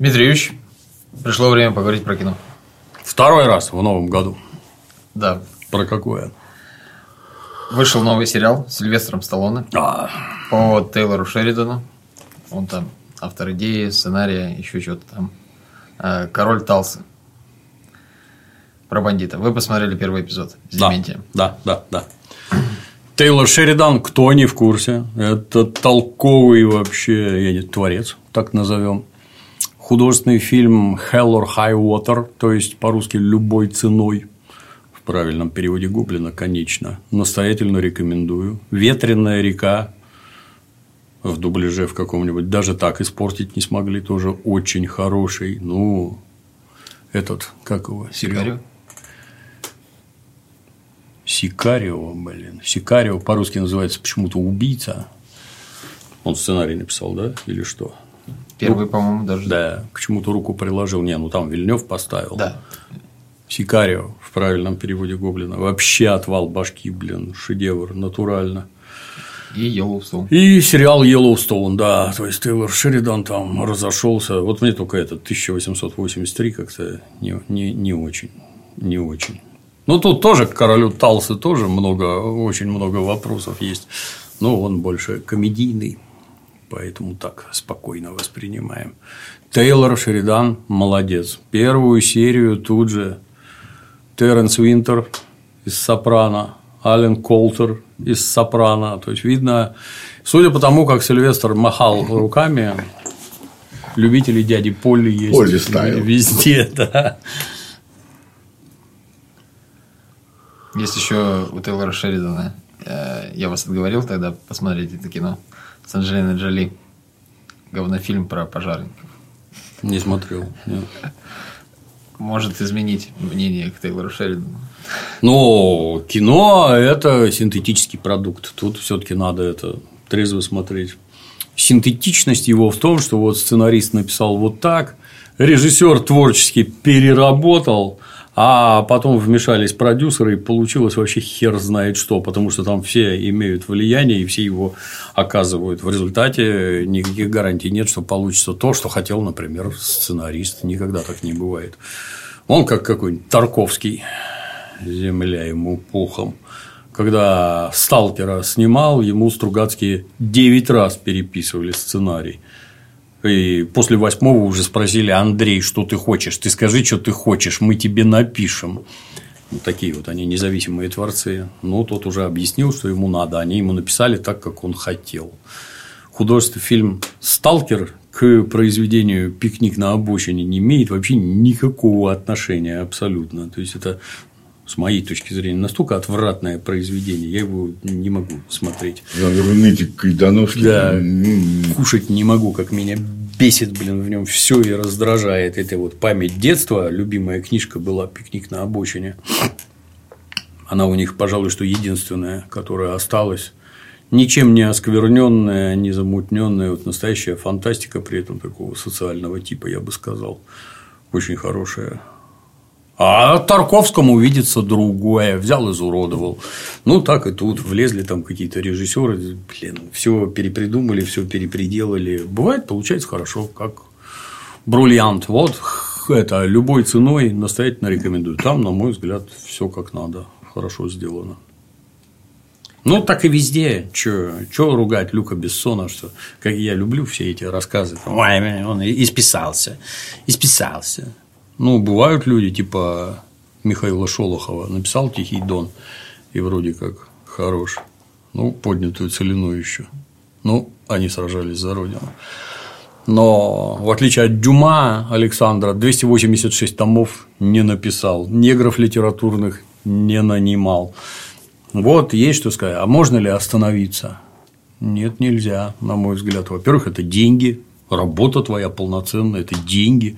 Дмитрий Юрьевич, пришло время поговорить про кино. Второй раз в новом году. Да. Про какое? Вышел новый сериал с Сильвестром Сталлоне А, по Тейлору Шеридану. Он там автор идеи, сценария, еще что-то там. Э, Король Талса. Про бандита. Вы посмотрели первый эпизод с да, Дементием. да, да, да. Тейлор Шеридан, кто не в курсе, это толковый вообще, я не творец, так назовем. Художественный фильм Hell or High Water, то есть по-русски любой ценой, в правильном переводе Гоблина, конечно. Настоятельно рекомендую. Ветреная река в дубляже в каком-нибудь, даже так испортить не смогли, тоже очень хороший. Ну, этот, как его? сериал? Сикарио? Сикарио, блин. Сикарио по-русски называется почему-то убийца. Он сценарий написал, да? Или что? Первый, по-моему, даже. Да, к чему-то руку приложил. Не, ну там Вильнев поставил. Да. Сикарио в правильном переводе Гоблина. Вообще отвал башки, блин, шедевр, натурально. И Йеллоустоун. И сериал Йеллоустоун, да, то есть Тейлор Шеридан там разошелся. Вот мне только этот 1883 как-то не, не, не очень, не очень. Ну, тут тоже к королю Талсы тоже много, очень много вопросов есть. Но он больше комедийный, поэтому так спокойно воспринимаем. Тейлор Шеридан молодец. Первую серию тут же Терренс Винтер из «Сопрано», Ален Колтер из «Сопрано». То есть, видно, судя по тому, как Сильвестр махал руками, любители дяди Полли есть Полли стайл. везде, да. Есть еще у Тейлора Шеридана. э, Я вас отговорил тогда посмотреть это кино с Анджелиной Джоли. Говнофильм про пожарников. Не смотрел. нет. Может изменить мнение к Тейлору Шеридану. Но кино – это синтетический продукт. Тут все-таки надо это трезво смотреть. Синтетичность его в том, что вот сценарист написал вот так, режиссер творчески переработал, а потом вмешались продюсеры, и получилось вообще хер знает что, потому что там все имеют влияние, и все его оказывают. В результате никаких гарантий нет, что получится то, что хотел, например, сценарист. Никогда так не бывает. Он как какой-нибудь Тарковский, земля ему пухом. Когда Сталкера снимал, ему Стругацкие 9 раз переписывали сценарий. И после восьмого уже спросили, Андрей, что ты хочешь? Ты скажи, что ты хочешь, мы тебе напишем. Вот такие вот они независимые творцы. Ну, тот уже объяснил, что ему надо. Они ему написали так, как он хотел. Художественный фильм «Сталкер» к произведению «Пикник на обочине» не имеет вообще никакого отношения абсолютно. То есть, это с моей точки зрения, настолько отвратное произведение, я его не могу смотреть. Жанр нытик Кайдановский. Да. Кушать не могу, как меня бесит, блин, в нем все и раздражает. Это вот память детства, любимая книжка была «Пикник на обочине». Она у них, пожалуй, что единственная, которая осталась. Ничем не оскверненная, не замутненная, вот настоящая фантастика при этом такого социального типа, я бы сказал, очень хорошая. А Тарковскому видится другое. Взял, изуродовал. Ну, так и тут. Влезли там какие-то режиссеры. Блин, все перепридумали, все перепределали. Бывает, получается хорошо, как бриллиант. Вот это любой ценой настоятельно рекомендую. Там, на мой взгляд, все как надо. Хорошо сделано. Ну, так и везде. Че ругать Люка Бессона, что как я люблю все эти рассказы. Там, Ой, он исписался. Исписался. Ну, бывают люди, типа Михаила Шолохова, написал Тихий Дон, и вроде как хорош. Ну, поднятую целину еще. Ну, они сражались за родину. Но, в отличие от Дюма Александра, 286 томов не написал, негров литературных не нанимал. Вот есть что сказать. А можно ли остановиться? Нет, нельзя, на мой взгляд. Во-первых, это деньги, работа твоя полноценная, это деньги,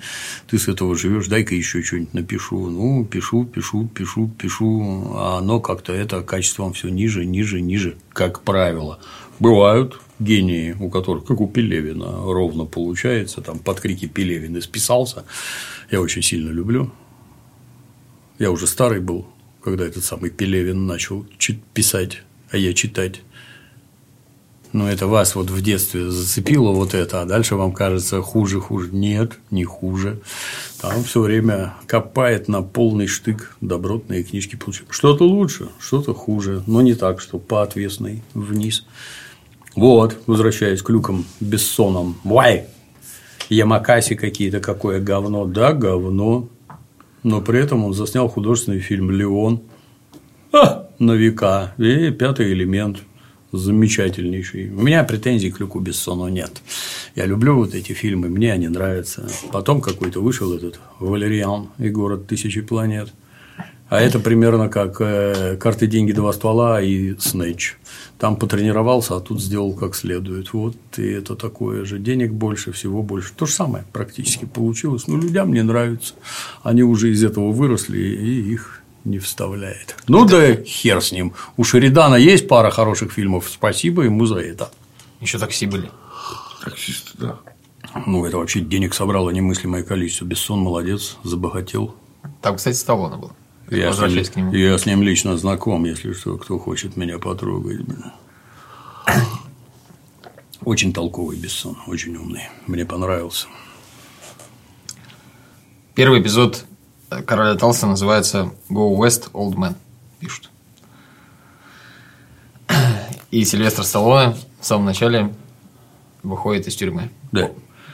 ты с этого живешь, дай-ка еще что-нибудь напишу. Ну, пишу, пишу, пишу, пишу, а оно как-то это качеством все ниже, ниже, ниже, как правило. Бывают гении, у которых, как у Пелевина, ровно получается, там под крики Пелевин исписался. Я очень сильно люблю. Я уже старый был, когда этот самый Пелевин начал писать, а я читать. Ну, это вас вот в детстве зацепило вот это, а дальше вам кажется хуже, хуже. Нет, не хуже. Там все время копает на полный штык добротные книжки. Что-то лучше, что-то хуже, но не так, что по отвесной вниз. Вот, возвращаясь к люкам Бессоном. Вай! Ямакаси какие-то, какое говно. Да, говно. Но при этом он заснял художественный фильм «Леон». А, на века. И пятый элемент замечательнейший. У меня претензий к Люку Бессону нет. Я люблю вот эти фильмы, мне они нравятся. Потом какой-то вышел этот Валериан и город тысячи планет. А это примерно как э, карты, деньги, два ствола и Снэч. Там потренировался, а тут сделал как следует. Вот и это такое же. Денег больше, всего больше. То же самое практически получилось. Но людям не нравится. Они уже из этого выросли, и их не вставляет. Ну да хер с ним. У Шеридана есть пара хороших фильмов. Спасибо ему за это. Еще такси были. Таксисты, да. Ну, это вообще денег собрало немыслимое количество. Бессон молодец, забогател. Там, кстати, Сталлоне был. Я с, ним, к нему. я с ним лично знаком, если что, кто хочет меня потрогать. Очень толковый Бессон, очень умный. Мне понравился. Первый эпизод Короля Талса называется Go West Old Man, пишут. И Сильвестр Сталлоне в самом начале выходит из тюрьмы. Да.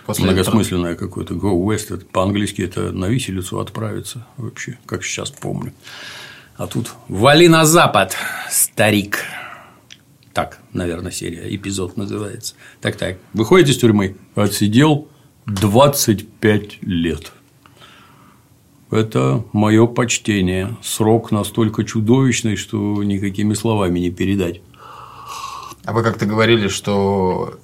После Многосмысленное этого... какое-то. Go West. Это, по-английски это на виселицу отправиться вообще, как сейчас помню. А тут «Вали на запад, старик». Так, наверное, серия, эпизод называется. Так-так, выходит из тюрьмы, отсидел 25 лет. Это мое почтение. Срок настолько чудовищный, что никакими словами не передать. А вы как-то говорили, что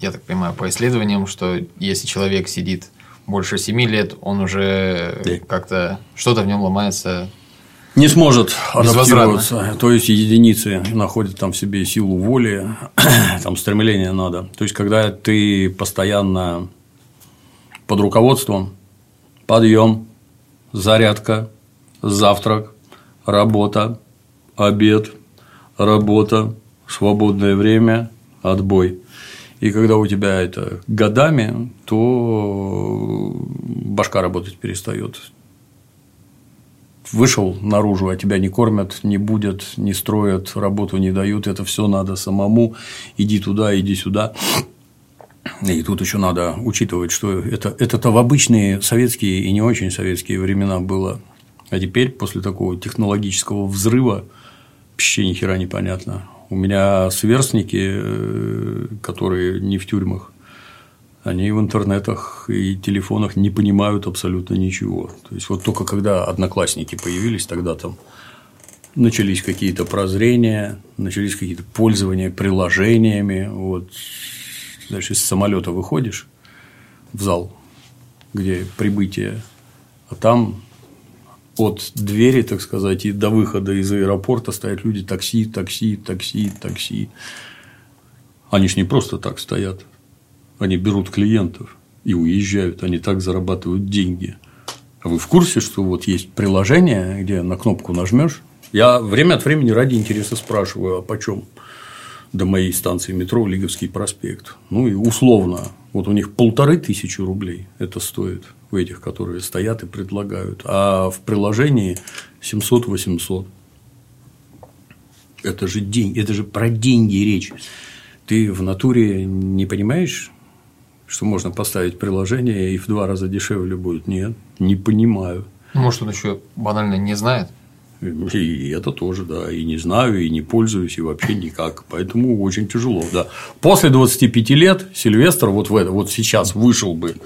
я так понимаю, по исследованиям, что если человек сидит больше 7 лет, он уже да. как-то что-то в нем ломается. Не сможет адаптироваться. То есть единицы находят там в себе силу воли, там стремление надо. То есть, когда ты постоянно под руководством, подъем, зарядка, завтрак, работа, обед, работа, свободное время, отбой. И когда у тебя это годами, то башка работать перестает. Вышел наружу, а тебя не кормят, не будут, не строят, работу не дают. Это все надо самому. Иди туда, иди сюда. И тут еще надо учитывать, что это, это-то в обычные советские и не очень советские времена было. А теперь, после такого технологического взрыва, вообще ни хера непонятно. У меня сверстники, э, которые не в тюрьмах, они в интернетах и телефонах не понимают абсолютно ничего. То есть, вот только когда одноклассники появились, тогда там начались какие-то прозрения, начались какие-то пользования приложениями. Вот. Дальше из самолета выходишь в зал, где прибытие, а там от двери, так сказать, и до выхода из аэропорта стоят люди такси, такси, такси, такси. Они ж не просто так стоят. Они берут клиентов и уезжают. Они так зарабатывают деньги. А вы в курсе, что вот есть приложение, где на кнопку нажмешь? Я время от времени ради интереса спрашиваю, а почем до моей станции метро Лиговский проспект. Ну и условно, вот у них полторы тысячи рублей это стоит у этих, которые стоят и предлагают. А в приложении 700-800. Это же деньги, это же про деньги речь. Ты в натуре не понимаешь, что можно поставить приложение и в два раза дешевле будет? Нет, не понимаю. Может, он еще банально не знает? И это тоже, да, и не знаю, и не пользуюсь, и вообще никак. Поэтому очень тяжело, да. После 25 лет Сильвестр вот в это, вот сейчас вышел бы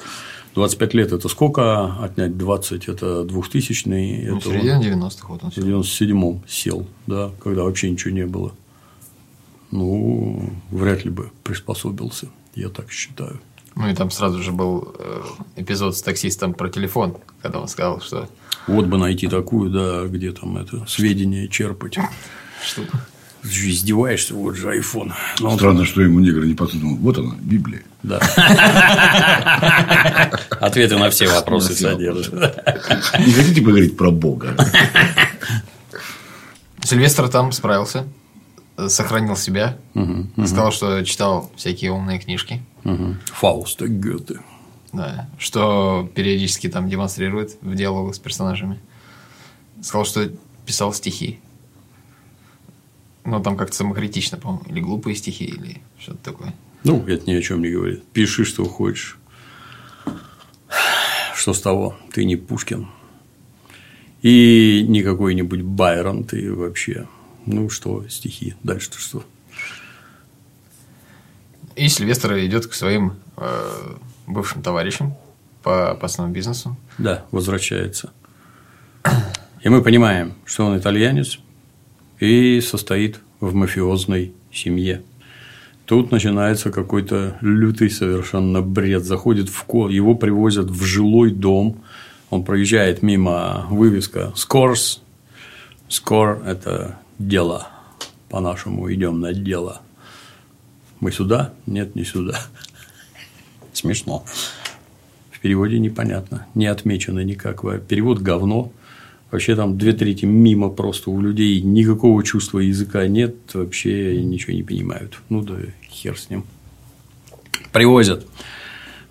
25 лет это сколько отнять? 20 это 2000 Ну, это середина 90-х вот он В 97-м сел, да, когда вообще ничего не было. Ну, вряд ли бы приспособился, я так считаю. Ну и там сразу же был э, эпизод с таксистом про телефон, когда он сказал, что. Вот бы найти такую, да, где там это сведения черпать. Что? Издеваешься, вот же iPhone. Но Странно, он... что ему негр не подсунул. Вот она, Библия. Да. Ответы на все вопросы содержит. Не хотите поговорить про Бога? Сильвестр там справился сохранил себя. Сказал, что читал всякие умные книжки. Угу. Фауста Гёте. Да, что периодически там демонстрирует в диалогах с персонажами. Сказал, что писал стихи. Ну, там как-то самокритично, по-моему. Или глупые стихи, или что-то такое. Ну, это ни о чем не говорит. Пиши, что хочешь. Что с того? Ты не Пушкин. И не какой-нибудь Байрон, ты вообще. Ну что, стихи. Дальше-то что? И Сильвестр идет к своим э, бывшим товарищам по опасному бизнесу. Да, возвращается. И мы понимаем, что он итальянец и состоит в мафиозной семье. Тут начинается какой-то лютый совершенно бред. Заходит в ко, его привозят в жилой дом. Он проезжает мимо вывеска Scores. Score – это дело. По-нашему идем на дело. Мы сюда? Нет, не сюда. Смешно. В переводе непонятно. Не отмечено никак. Перевод говно. Вообще там две трети мимо просто у людей никакого чувства языка нет, вообще ничего не понимают. Ну да хер с ним. Привозят.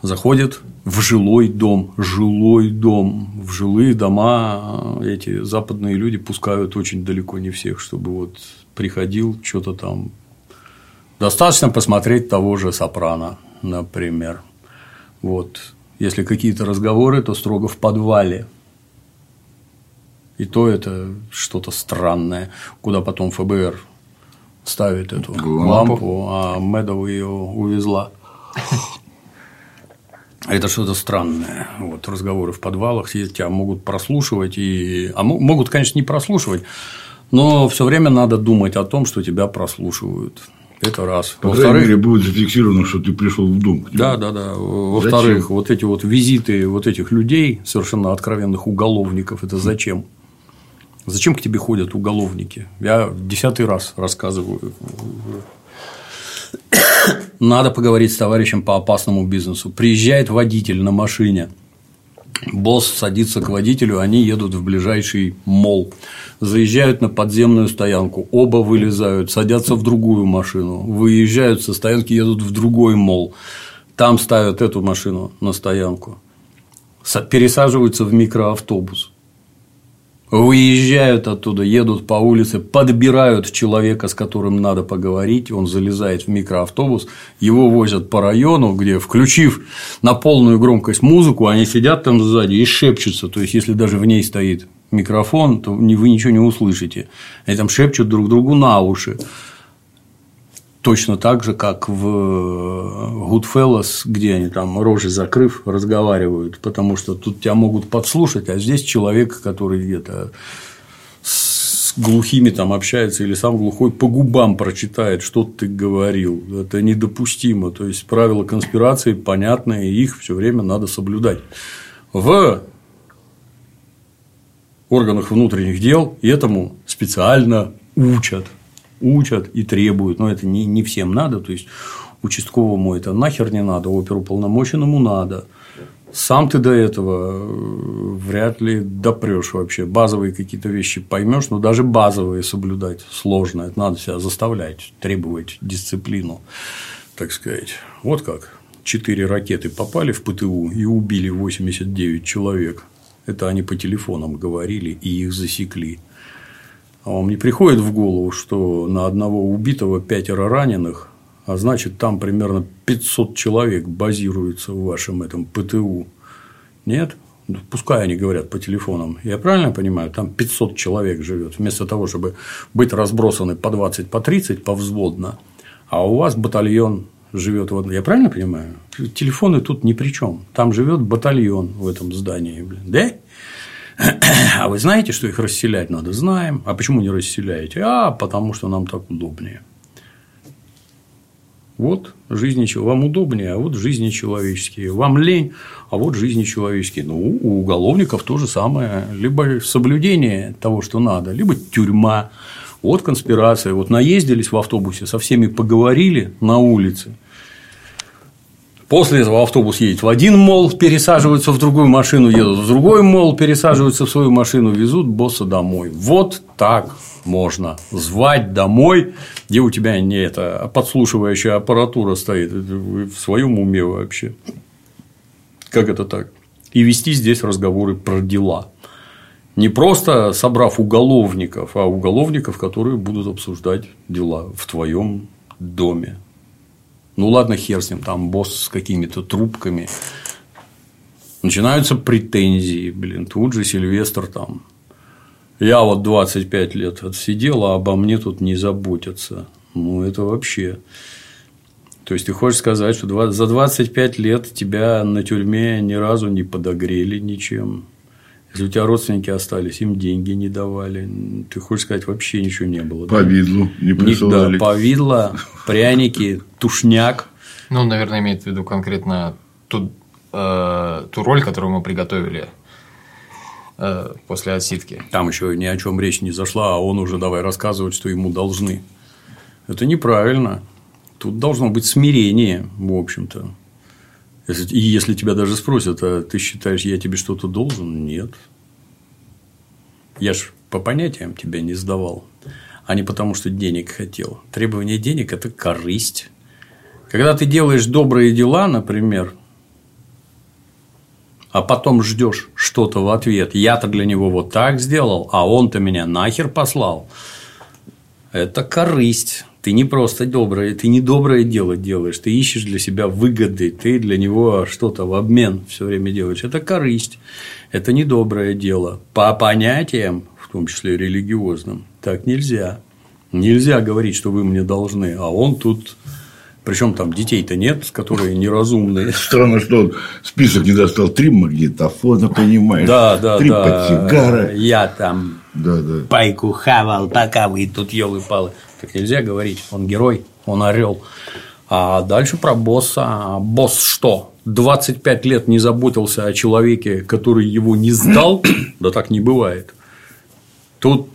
Заходят в жилой дом, жилой дом, в жилые дома эти западные люди пускают очень далеко не всех, чтобы вот приходил что-то там. Достаточно посмотреть того же Сопрано, например. Вот. Если какие-то разговоры, то строго в подвале. И то это что-то странное, куда потом ФБР ставит эту лампу, лампу а Медова ее увезла. Это что-то странное. Вот разговоры в подвалах тебя могут прослушивать и, а могут, конечно, не прослушивать, но все время надо думать о том, что тебя прослушивают. Это раз. По крайней мере, будет зафиксировано, что ты пришел в дом. Да, да, да. Во-вторых, вот эти вот визиты вот этих людей, совершенно откровенных уголовников, это зачем? Зачем к тебе ходят уголовники? Я десятый раз рассказываю. Надо поговорить с товарищем по опасному бизнесу. Приезжает водитель на машине. Босс садится к водителю, они едут в ближайший мол. Заезжают на подземную стоянку, оба вылезают, садятся в другую машину, выезжают со стоянки, едут в другой мол. Там ставят эту машину на стоянку, пересаживаются в микроавтобус выезжают оттуда, едут по улице, подбирают человека, с которым надо поговорить, он залезает в микроавтобус, его возят по району, где, включив на полную громкость музыку, они сидят там сзади и шепчутся, то есть, если даже в ней стоит микрофон, то вы ничего не услышите. Они там шепчут друг другу на уши. Точно так же, как в Goodfellas, где они там рожи закрыв разговаривают, потому что тут тебя могут подслушать, а здесь человек, который где-то с глухими там общается или сам глухой по губам прочитает, что ты говорил. Это недопустимо. То есть правила конспирации понятные, их все время надо соблюдать. В органах внутренних дел этому специально учат учат и требуют, но это не, не всем надо, то есть участковому это нахер не надо, оперуполномоченному надо. Сам ты до этого э, вряд ли допрешь вообще. Базовые какие-то вещи поймешь, но даже базовые соблюдать сложно. Это надо себя заставлять, требовать дисциплину, так сказать. Вот как. Четыре ракеты попали в ПТУ и убили 89 человек. Это они по телефонам говорили и их засекли. А вам не приходит в голову, что на одного убитого пятеро раненых, а значит, там примерно 500 человек базируется в вашем этом ПТУ? Нет? Ну, пускай они говорят по телефонам. Я правильно понимаю? Там 500 человек живет. Вместо того, чтобы быть разбросаны по 20, по 30 повзводно, а у вас батальон живет вот. Я правильно понимаю? Телефоны тут ни при чем. Там живет батальон в этом здании. Блин. Да? А вы знаете, что их расселять надо? Знаем. А почему не расселяете? А потому что нам так удобнее. Вот жизни вам удобнее, а вот жизни человеческие. Вам лень, а вот жизни человеческие. Ну, у уголовников то же самое. Либо соблюдение того, что надо, либо тюрьма. Вот конспирация. Вот наездились в автобусе, со всеми поговорили на улице. После этого автобус едет в один мол, пересаживаются в другую машину, едут в другой мол, пересаживаются в свою машину, везут босса домой. Вот так можно звать домой, где у тебя не это подслушивающая аппаратура стоит. Вы в своем уме вообще. Как это так? И вести здесь разговоры про дела. Не просто собрав уголовников, а уголовников, которые будут обсуждать дела в твоем доме. Ну ладно, хер с ним, там босс с какими-то трубками. Начинаются претензии, блин, тут же Сильвестр там. Я вот 25 лет отсидел, а обо мне тут не заботятся. Ну, это вообще. То есть, ты хочешь сказать, что за 25 лет тебя на тюрьме ни разу не подогрели ничем. Если у тебя родственники остались, им деньги не давали. Ты хочешь сказать, вообще ничего не было. Повидлу да? не присылали. Да, повидло, пряники, тушняк. Ну, наверное, имеет в виду конкретно ту, э, ту роль, которую мы приготовили э, после отсидки. Там еще ни о чем речь не зашла, а он уже давай рассказывать, что ему должны. Это неправильно. Тут должно быть смирение, в общем-то. Если, и если тебя даже спросят, а ты считаешь, я тебе что-то должен? Нет. Я ж по понятиям тебя не сдавал, а не потому, что денег хотел. Требование денег – это корысть. Когда ты делаешь добрые дела, например, а потом ждешь что-то в ответ, я-то для него вот так сделал, а он-то меня нахер послал, это корысть. Ты не просто доброе, ты не доброе дело делаешь, ты ищешь для себя выгоды, ты для него что-то в обмен все время делаешь. Это корысть, это не доброе дело. По понятиям, в том числе религиозным, так нельзя. Нельзя говорить, что вы мне должны, а он тут причем там детей-то нет, которые неразумные. Странно, что он список не достал. Три магнитофона, понимаешь? Да, да, Три да. портсигара. Я там да, да. пайку хавал, пока вы тут елы-палы. Так нельзя говорить. Он герой, он орел. А дальше про босса. А босс что? 25 лет не заботился о человеке, который его не сдал? Да так не бывает. Тут,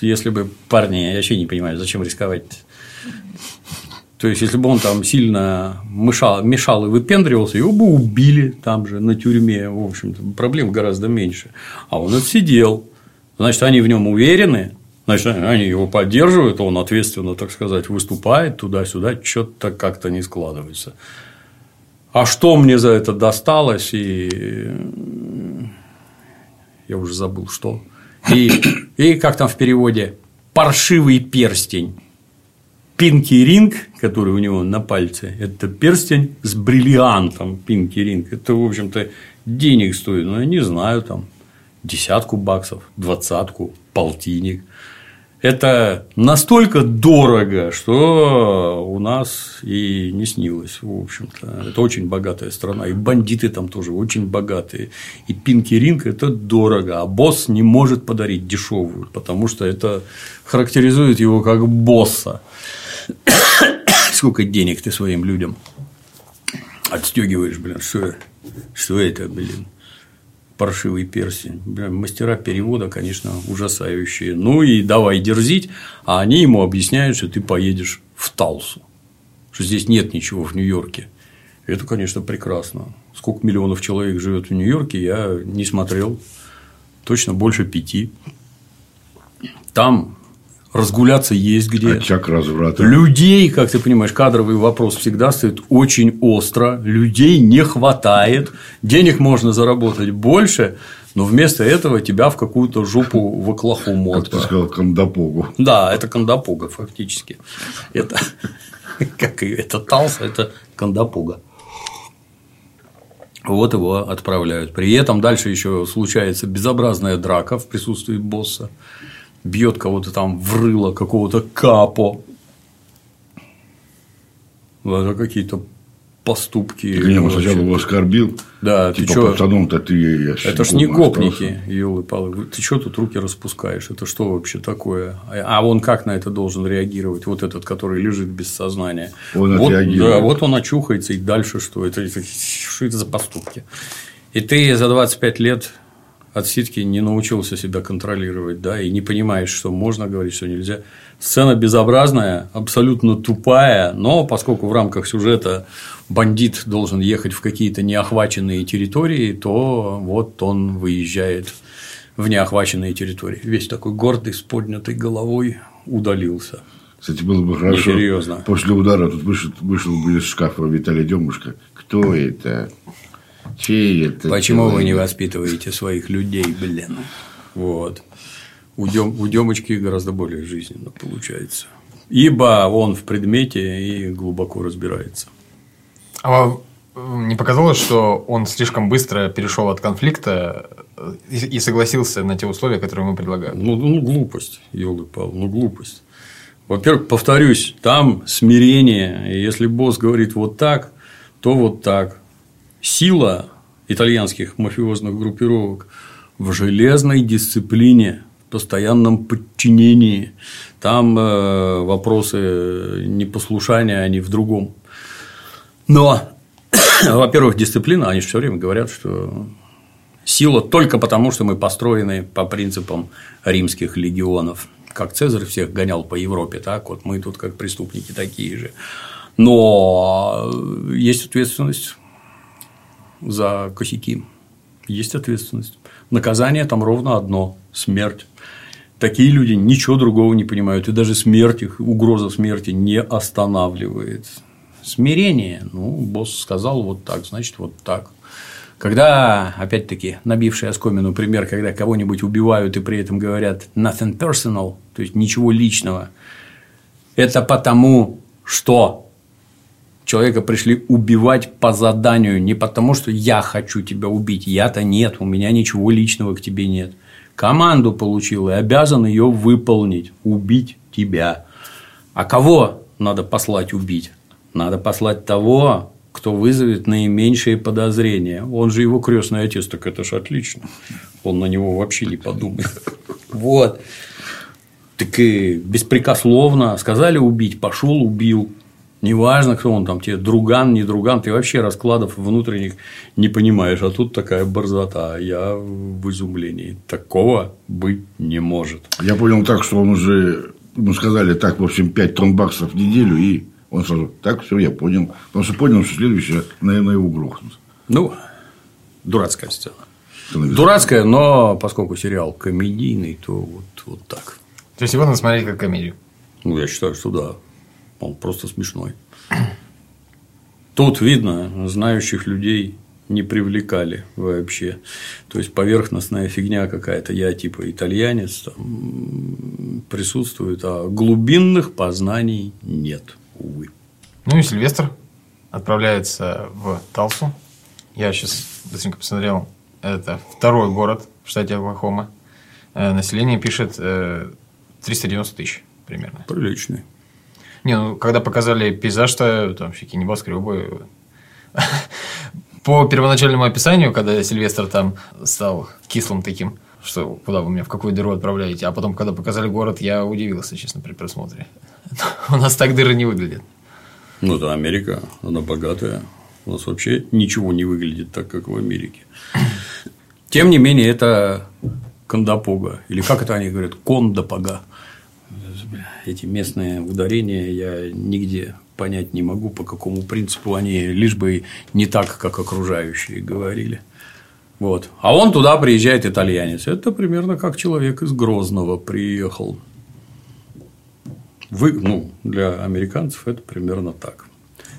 если бы парни, я вообще не понимаю, зачем рисковать. То есть, если бы он там сильно мешал, мешал и выпендривался, его бы убили там же, на тюрьме. В общем-то, проблем гораздо меньше. А он отсидел. Значит, они в нем уверены, Значит, они его поддерживают, он ответственно, так сказать, выступает туда-сюда, что-то как-то не складывается. А что мне за это досталось, и я уже забыл, что. И, и как там в переводе, паршивый перстень. Пинки ринг, который у него на пальце, это перстень с бриллиантом пинки ринг. Это, в общем-то, денег стоит, ну, я не знаю, там, десятку баксов, двадцатку, полтинник это настолько дорого, что у нас и не снилось, в общем-то. Это очень богатая страна, и бандиты там тоже очень богатые. И пинки ринг – это дорого, а босс не может подарить дешевую, потому что это характеризует его как босса. Сколько денег ты своим людям отстегиваешь, блин, что, что это, блин? паршивый перстень. Мастера перевода, конечно, ужасающие. Ну и давай дерзить, а они ему объясняют, что ты поедешь в Талсу, что здесь нет ничего в Нью-Йорке. Это, конечно, прекрасно. Сколько миллионов человек живет в Нью-Йорке, я не смотрел. Точно больше пяти. Там разгуляться есть где. Очаг разврата. Людей, как ты понимаешь, кадровый вопрос всегда стоит очень остро. Людей не хватает. Денег можно заработать больше, но вместо этого тебя в какую-то жопу в Оклахому Как ты сказал, Кандапогу. Да, это Кандапога фактически. Это как это Талса, это Кандапога. Вот его отправляют. При этом дальше еще случается безобразная драка в присутствии босса бьет кого-то там в рыло какого-то капо. Это какие-то поступки. Не, сначала его оскорбил. Да, типа, ты что? пацаном-то ты я Это ж не гопники, елы палы. Ты что тут руки распускаешь? Это что вообще такое? А он как на это должен реагировать? Вот этот, который лежит без сознания. Он вот, отреагирует. Да, вот он очухается, и дальше что? Это, это, что это за поступки? И ты за 25 лет отсидки не научился себя контролировать, да, и не понимаешь, что можно говорить, что нельзя. Сцена безобразная, абсолютно тупая, но поскольку в рамках сюжета бандит должен ехать в какие-то неохваченные территории, то вот он выезжает в неохваченные территории. Весь такой гордый, с поднятой головой удалился. Кстати, было бы хорошо. Серьезно. После удара тут вышел, вышел бы из шкафа Виталий Демушка. Кто это? Чей это? Почему человек? вы не воспитываете своих людей, блин? Вот. У, Дем, у Демочки гораздо более жизненно получается. Ибо он в предмете и глубоко разбирается. А вам не показалось, что он слишком быстро перешел от конфликта и и согласился на те условия, которые мы предлагаем? Ну, ну глупость, елы пал, ну глупость. Во-первых, повторюсь, там смирение. И если босс говорит вот так, то вот так. Сила итальянских мафиозных группировок в железной дисциплине, в постоянном подчинении. Там э, вопросы непослушания, они в другом. Но, во-первых, дисциплина, они же все время говорят, что сила только потому, что мы построены по принципам римских легионов. Как Цезарь всех гонял по Европе, так вот мы тут как преступники такие же. Но есть ответственность за косяки. Есть ответственность. Наказание там ровно одно – смерть. Такие люди ничего другого не понимают, и даже смерть их, угроза смерти не останавливает. Смирение. Ну, босс сказал вот так, значит, вот так. Когда, опять-таки, набивший оскомину пример, когда кого-нибудь убивают и при этом говорят nothing personal, то есть ничего личного, это потому, что человека пришли убивать по заданию, не потому, что я хочу тебя убить, я-то нет, у меня ничего личного к тебе нет. Команду получил и обязан ее выполнить, убить тебя. А кого надо послать убить? Надо послать того, кто вызовет наименьшие подозрения. Он же его крестный отец, так это ж отлично. Он на него вообще не подумает. Вот. Так и беспрекословно сказали убить, пошел, убил. Неважно, кто он там, тебе друган, не друган, ты вообще раскладов внутренних не понимаешь. А тут такая борзота. Я в изумлении. Такого быть не может. Я понял так, что он уже, ему сказали так, в общем, 5 тонн баксов в неделю, и он сразу, так, все, я понял. Потому что понял, что следующее, наверное, его грохнут. Ну, дурацкая сцена. Становится. Дурацкая, но поскольку сериал комедийный, то вот, вот так. То есть его надо смотреть как комедию. Ну, я считаю, что да. Он просто смешной. Тут видно, знающих людей не привлекали вообще. То есть поверхностная фигня какая-то. Я типа итальянец там присутствует, а глубинных познаний нет, увы. Ну и Сильвестр отправляется в Талсу. Я сейчас быстренько посмотрел. Это второй город в штате Оклахома. Э, Население пишет э, 390 тысяч примерно. Приличный. Не, ну когда показали пейзаж-то, там всякие небоскребы. По первоначальному описанию, когда Сильвестр там стал кислым таким, что куда вы меня, в какую дыру отправляете, а потом, когда показали город, я удивился, честно, при просмотре. У нас так дыры не выглядят. Ну, это Америка, она богатая. У нас вообще ничего не выглядит так, как в Америке. Тем не менее, это кондопога. Или как это они говорят? Кондопога. Эти местные ударения я нигде понять не могу, по какому принципу они, лишь бы не так, как окружающие говорили. Вот. А он туда приезжает итальянец. Это примерно как человек из Грозного приехал. Вы, ну, для американцев это примерно так.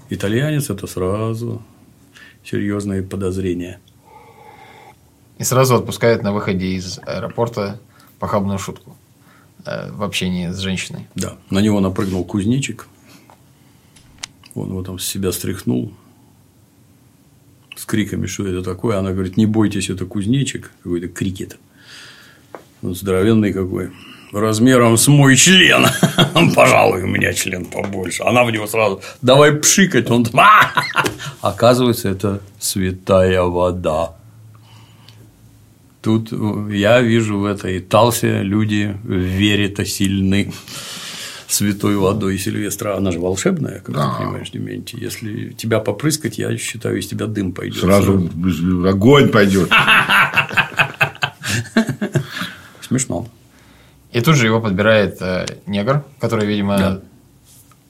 Итальянец – это сразу серьезные подозрения. И сразу отпускает на выходе из аэропорта похабную шутку в общении с женщиной. Да, на него напрыгнул кузнечик. Он его там с себя стряхнул с криками, что это такое. Она говорит, не бойтесь, это кузнечик, какой-то крикет. Он здоровенный какой. Размером с мой член. Пожалуй, у меня член побольше. Она в него сразу давай пшикать. Он «А!» Оказывается, это святая вода. Тут я вижу в этой Талсе люди в вере-то сильны святой водой Сильвестра. Она же волшебная, как Да. ты понимаешь, Дементий. Если тебя попрыскать, я считаю, из тебя дым пойдет. Сразу огонь пойдет. Смешно. И тут же его подбирает э, негр, который, видимо, да.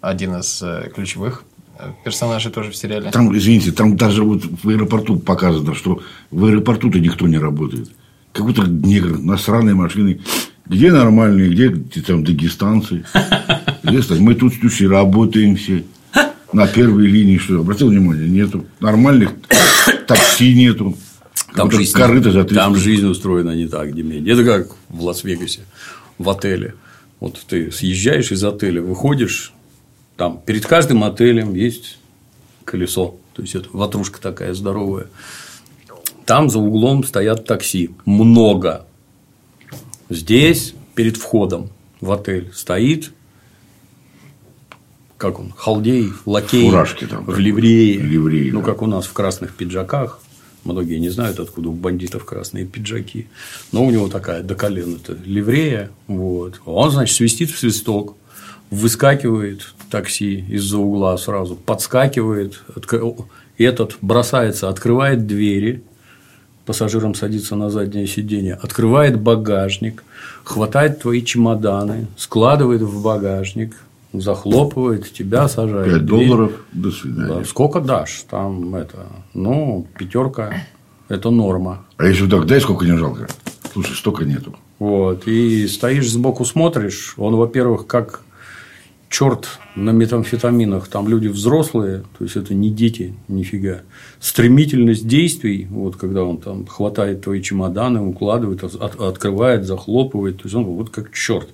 один из э, ключевых э, персонажей тоже в сериале. Там, извините, там даже вот в аэропорту показано, что в аэропорту-то никто не работает. Как будто негр на сраной машине. Где нормальные, где там дагестанцы. Где, мы тут все работаем все. На первой линии, что обратил внимание, нету. Нормальных такси нету. Там жизнь, корыто там жизнь устроена не так, Демень. Это как в Лас-Вегасе, в отеле. Вот ты съезжаешь из отеля, выходишь, там перед каждым отелем есть колесо. То есть это ватрушка такая здоровая. Там за углом стоят такси. Много. Здесь перед входом в отель стоит как он, халдей, лакей, Фуражки там, в ливрее, ливрее ну, да. как у нас в красных пиджаках. Многие не знают, откуда у бандитов красные пиджаки. Но у него такая до колена -то ливрея. Вот. Он, значит, свистит в свисток, выскакивает такси из-за угла сразу, подскакивает, этот бросается, открывает двери, пассажирам садится на заднее сиденье, открывает багажник, хватает твои чемоданы, складывает в багажник, захлопывает, тебя сажает. 5 долларов, до свидания. Да, сколько дашь? Там это, ну, пятерка – это норма. А если так дай, сколько не жалко? Слушай, столько нету. Вот. И стоишь сбоку, смотришь, он, во-первых, как черт на метамфетаминах, там люди взрослые, то есть это не дети, нифига. Стремительность действий, вот когда он там хватает твои чемоданы, укладывает, от, открывает, захлопывает, то есть он вот как черт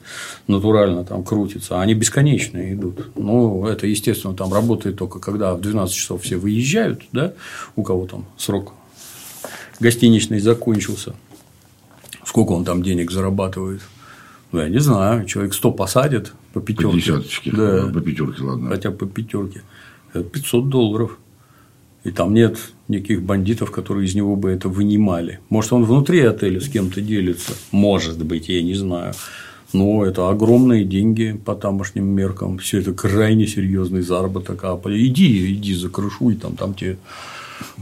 натурально там крутится, а они бесконечные идут. Ну, это, естественно, там работает только когда в 12 часов все выезжают, да, у кого там срок гостиничный закончился, сколько он там денег зарабатывает. Ну, я не знаю, человек 100 посадит по пятерке. По десяточке. Да. По пятерке, ладно. Хотя по пятерке. Это 500 долларов. И там нет никаких бандитов, которые из него бы это вынимали. Может, он внутри отеля с кем-то делится. Может быть, я не знаю. Но это огромные деньги по тамошним меркам. Все это крайне серьезный заработок. А иди, иди, закрышуй, там, там тебе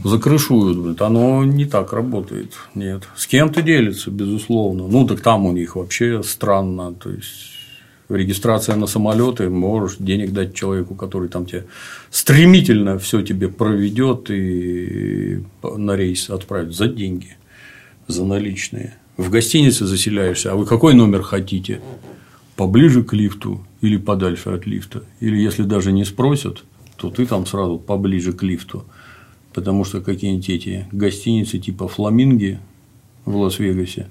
закрышуют, оно не так работает. Нет. С кем-то делится, безусловно. Ну, так там у них вообще странно. То есть регистрация на самолеты, можешь денег дать человеку, который там тебе стремительно все тебе проведет и на рейс отправит за деньги, за наличные. В гостинице заселяешься, а вы какой номер хотите? Поближе к лифту или подальше от лифта? Или если даже не спросят, то ты там сразу поближе к лифту потому что какие-нибудь эти гостиницы типа Фламинги в Лас-Вегасе,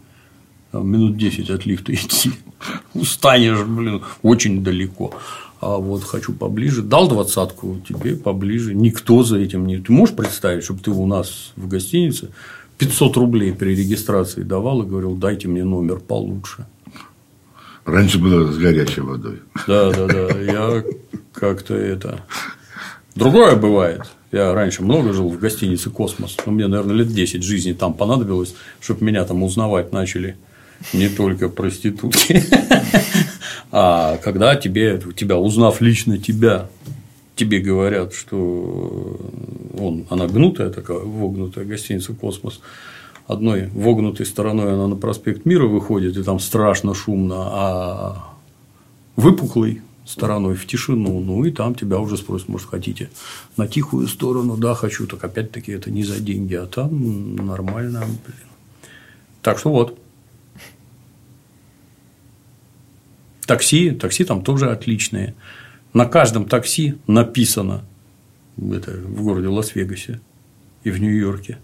минут 10 от лифта идти, устанешь, блин, очень далеко. А вот хочу поближе, дал двадцатку, тебе поближе, никто за этим не... Ты можешь представить, чтобы ты у нас в гостинице 500 рублей при регистрации давал и говорил, дайте мне номер получше. Раньше было с горячей водой. Да, да, да. Я как-то это. Другое бывает. Я раньше много жил в гостинице «Космос». Ну, мне, наверное, лет 10 жизни там понадобилось, чтобы меня там узнавать начали не только проститутки. А когда тебе, тебя, узнав лично тебя, тебе говорят, что он, она гнутая такая, вогнутая гостиница «Космос», одной вогнутой стороной она на проспект Мира выходит, и там страшно шумно, а выпуклый стороной в тишину, ну и там тебя уже спросят, может, хотите на тихую сторону, да, хочу, так опять-таки это не за деньги, а там нормально, блин. Так что вот. Такси, такси там тоже отличные. На каждом такси написано, это в городе Лас-Вегасе и в Нью-Йорке,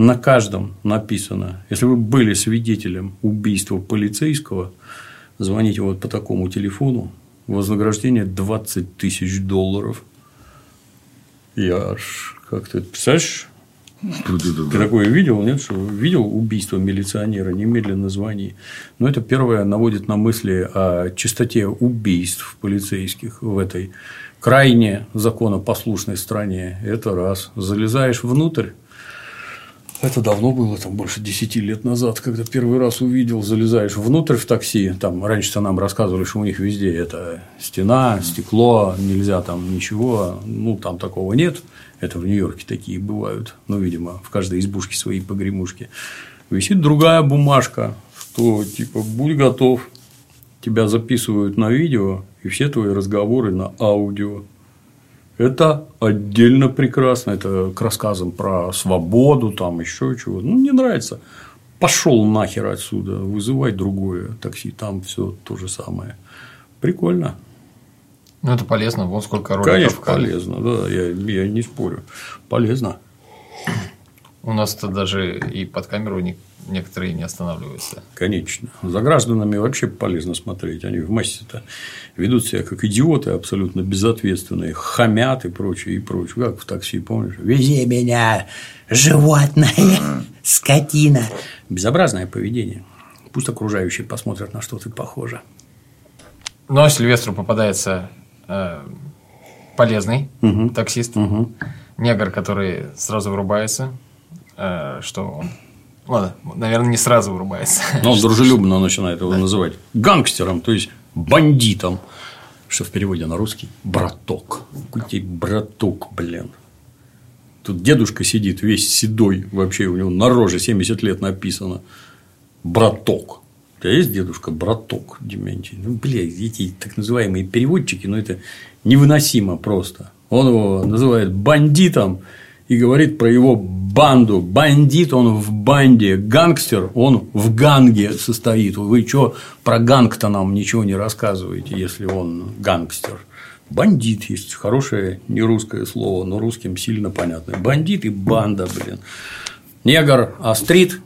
на каждом написано, если вы были свидетелем убийства полицейского, звоните вот по такому телефону, вознаграждение 20 тысяч долларов. Я аж как-то, представляешь, ты такое видел, нет? Что видел убийство милиционера, немедленно звони. Но это первое наводит на мысли о частоте убийств полицейских в этой крайне законопослушной стране. Это раз. Залезаешь внутрь, это давно было, там больше 10 лет назад, когда первый раз увидел, залезаешь внутрь в такси, там раньше-то нам рассказывали, что у них везде это стена, стекло, нельзя там ничего, ну там такого нет, это в Нью-Йорке такие бывают, ну видимо в каждой избушке свои погремушки. Висит другая бумажка, что типа будь готов, тебя записывают на видео, и все твои разговоры на аудио. Это отдельно прекрасно. Это к рассказам про свободу, там еще чего. Ну, не нравится. Пошел нахер отсюда, вызывай другое такси, там все то же самое. Прикольно. Ну, это полезно. Вот сколько роликов. Конечно, полезно, да, я, я не спорю. Полезно. У нас-то даже и под камеру некоторые не останавливаются. Конечно. За гражданами вообще полезно смотреть. Они в массе-то ведут себя как идиоты абсолютно безответственные, хамят и прочее, и прочее. Как в такси, помнишь? Вези меня, животное, скотина. Безобразное поведение. Пусть окружающие посмотрят, на что ты похожа. Но Сильвестру попадается э, полезный угу. таксист, угу. негр, который сразу вырубается, Э, что он Ладно, наверное, не сразу вырубается. Но он дружелюбно начинает его называть гангстером, то есть бандитом. Что в переводе на русский браток. Какой браток, блин. Тут дедушка сидит весь седой, вообще у него на роже 70 лет написано. Браток. Тебя есть дедушка браток Дементий? Ну, бля, эти так называемые переводчики, ну это невыносимо просто. Он его называет бандитом и говорит про его банду. Бандит он в банде, гангстер он в ганге состоит. Вы что про ганг-то нам ничего не рассказываете, если он гангстер? Бандит есть хорошее не русское слово, но русским сильно понятное. Бандит и банда, блин. Негр острит,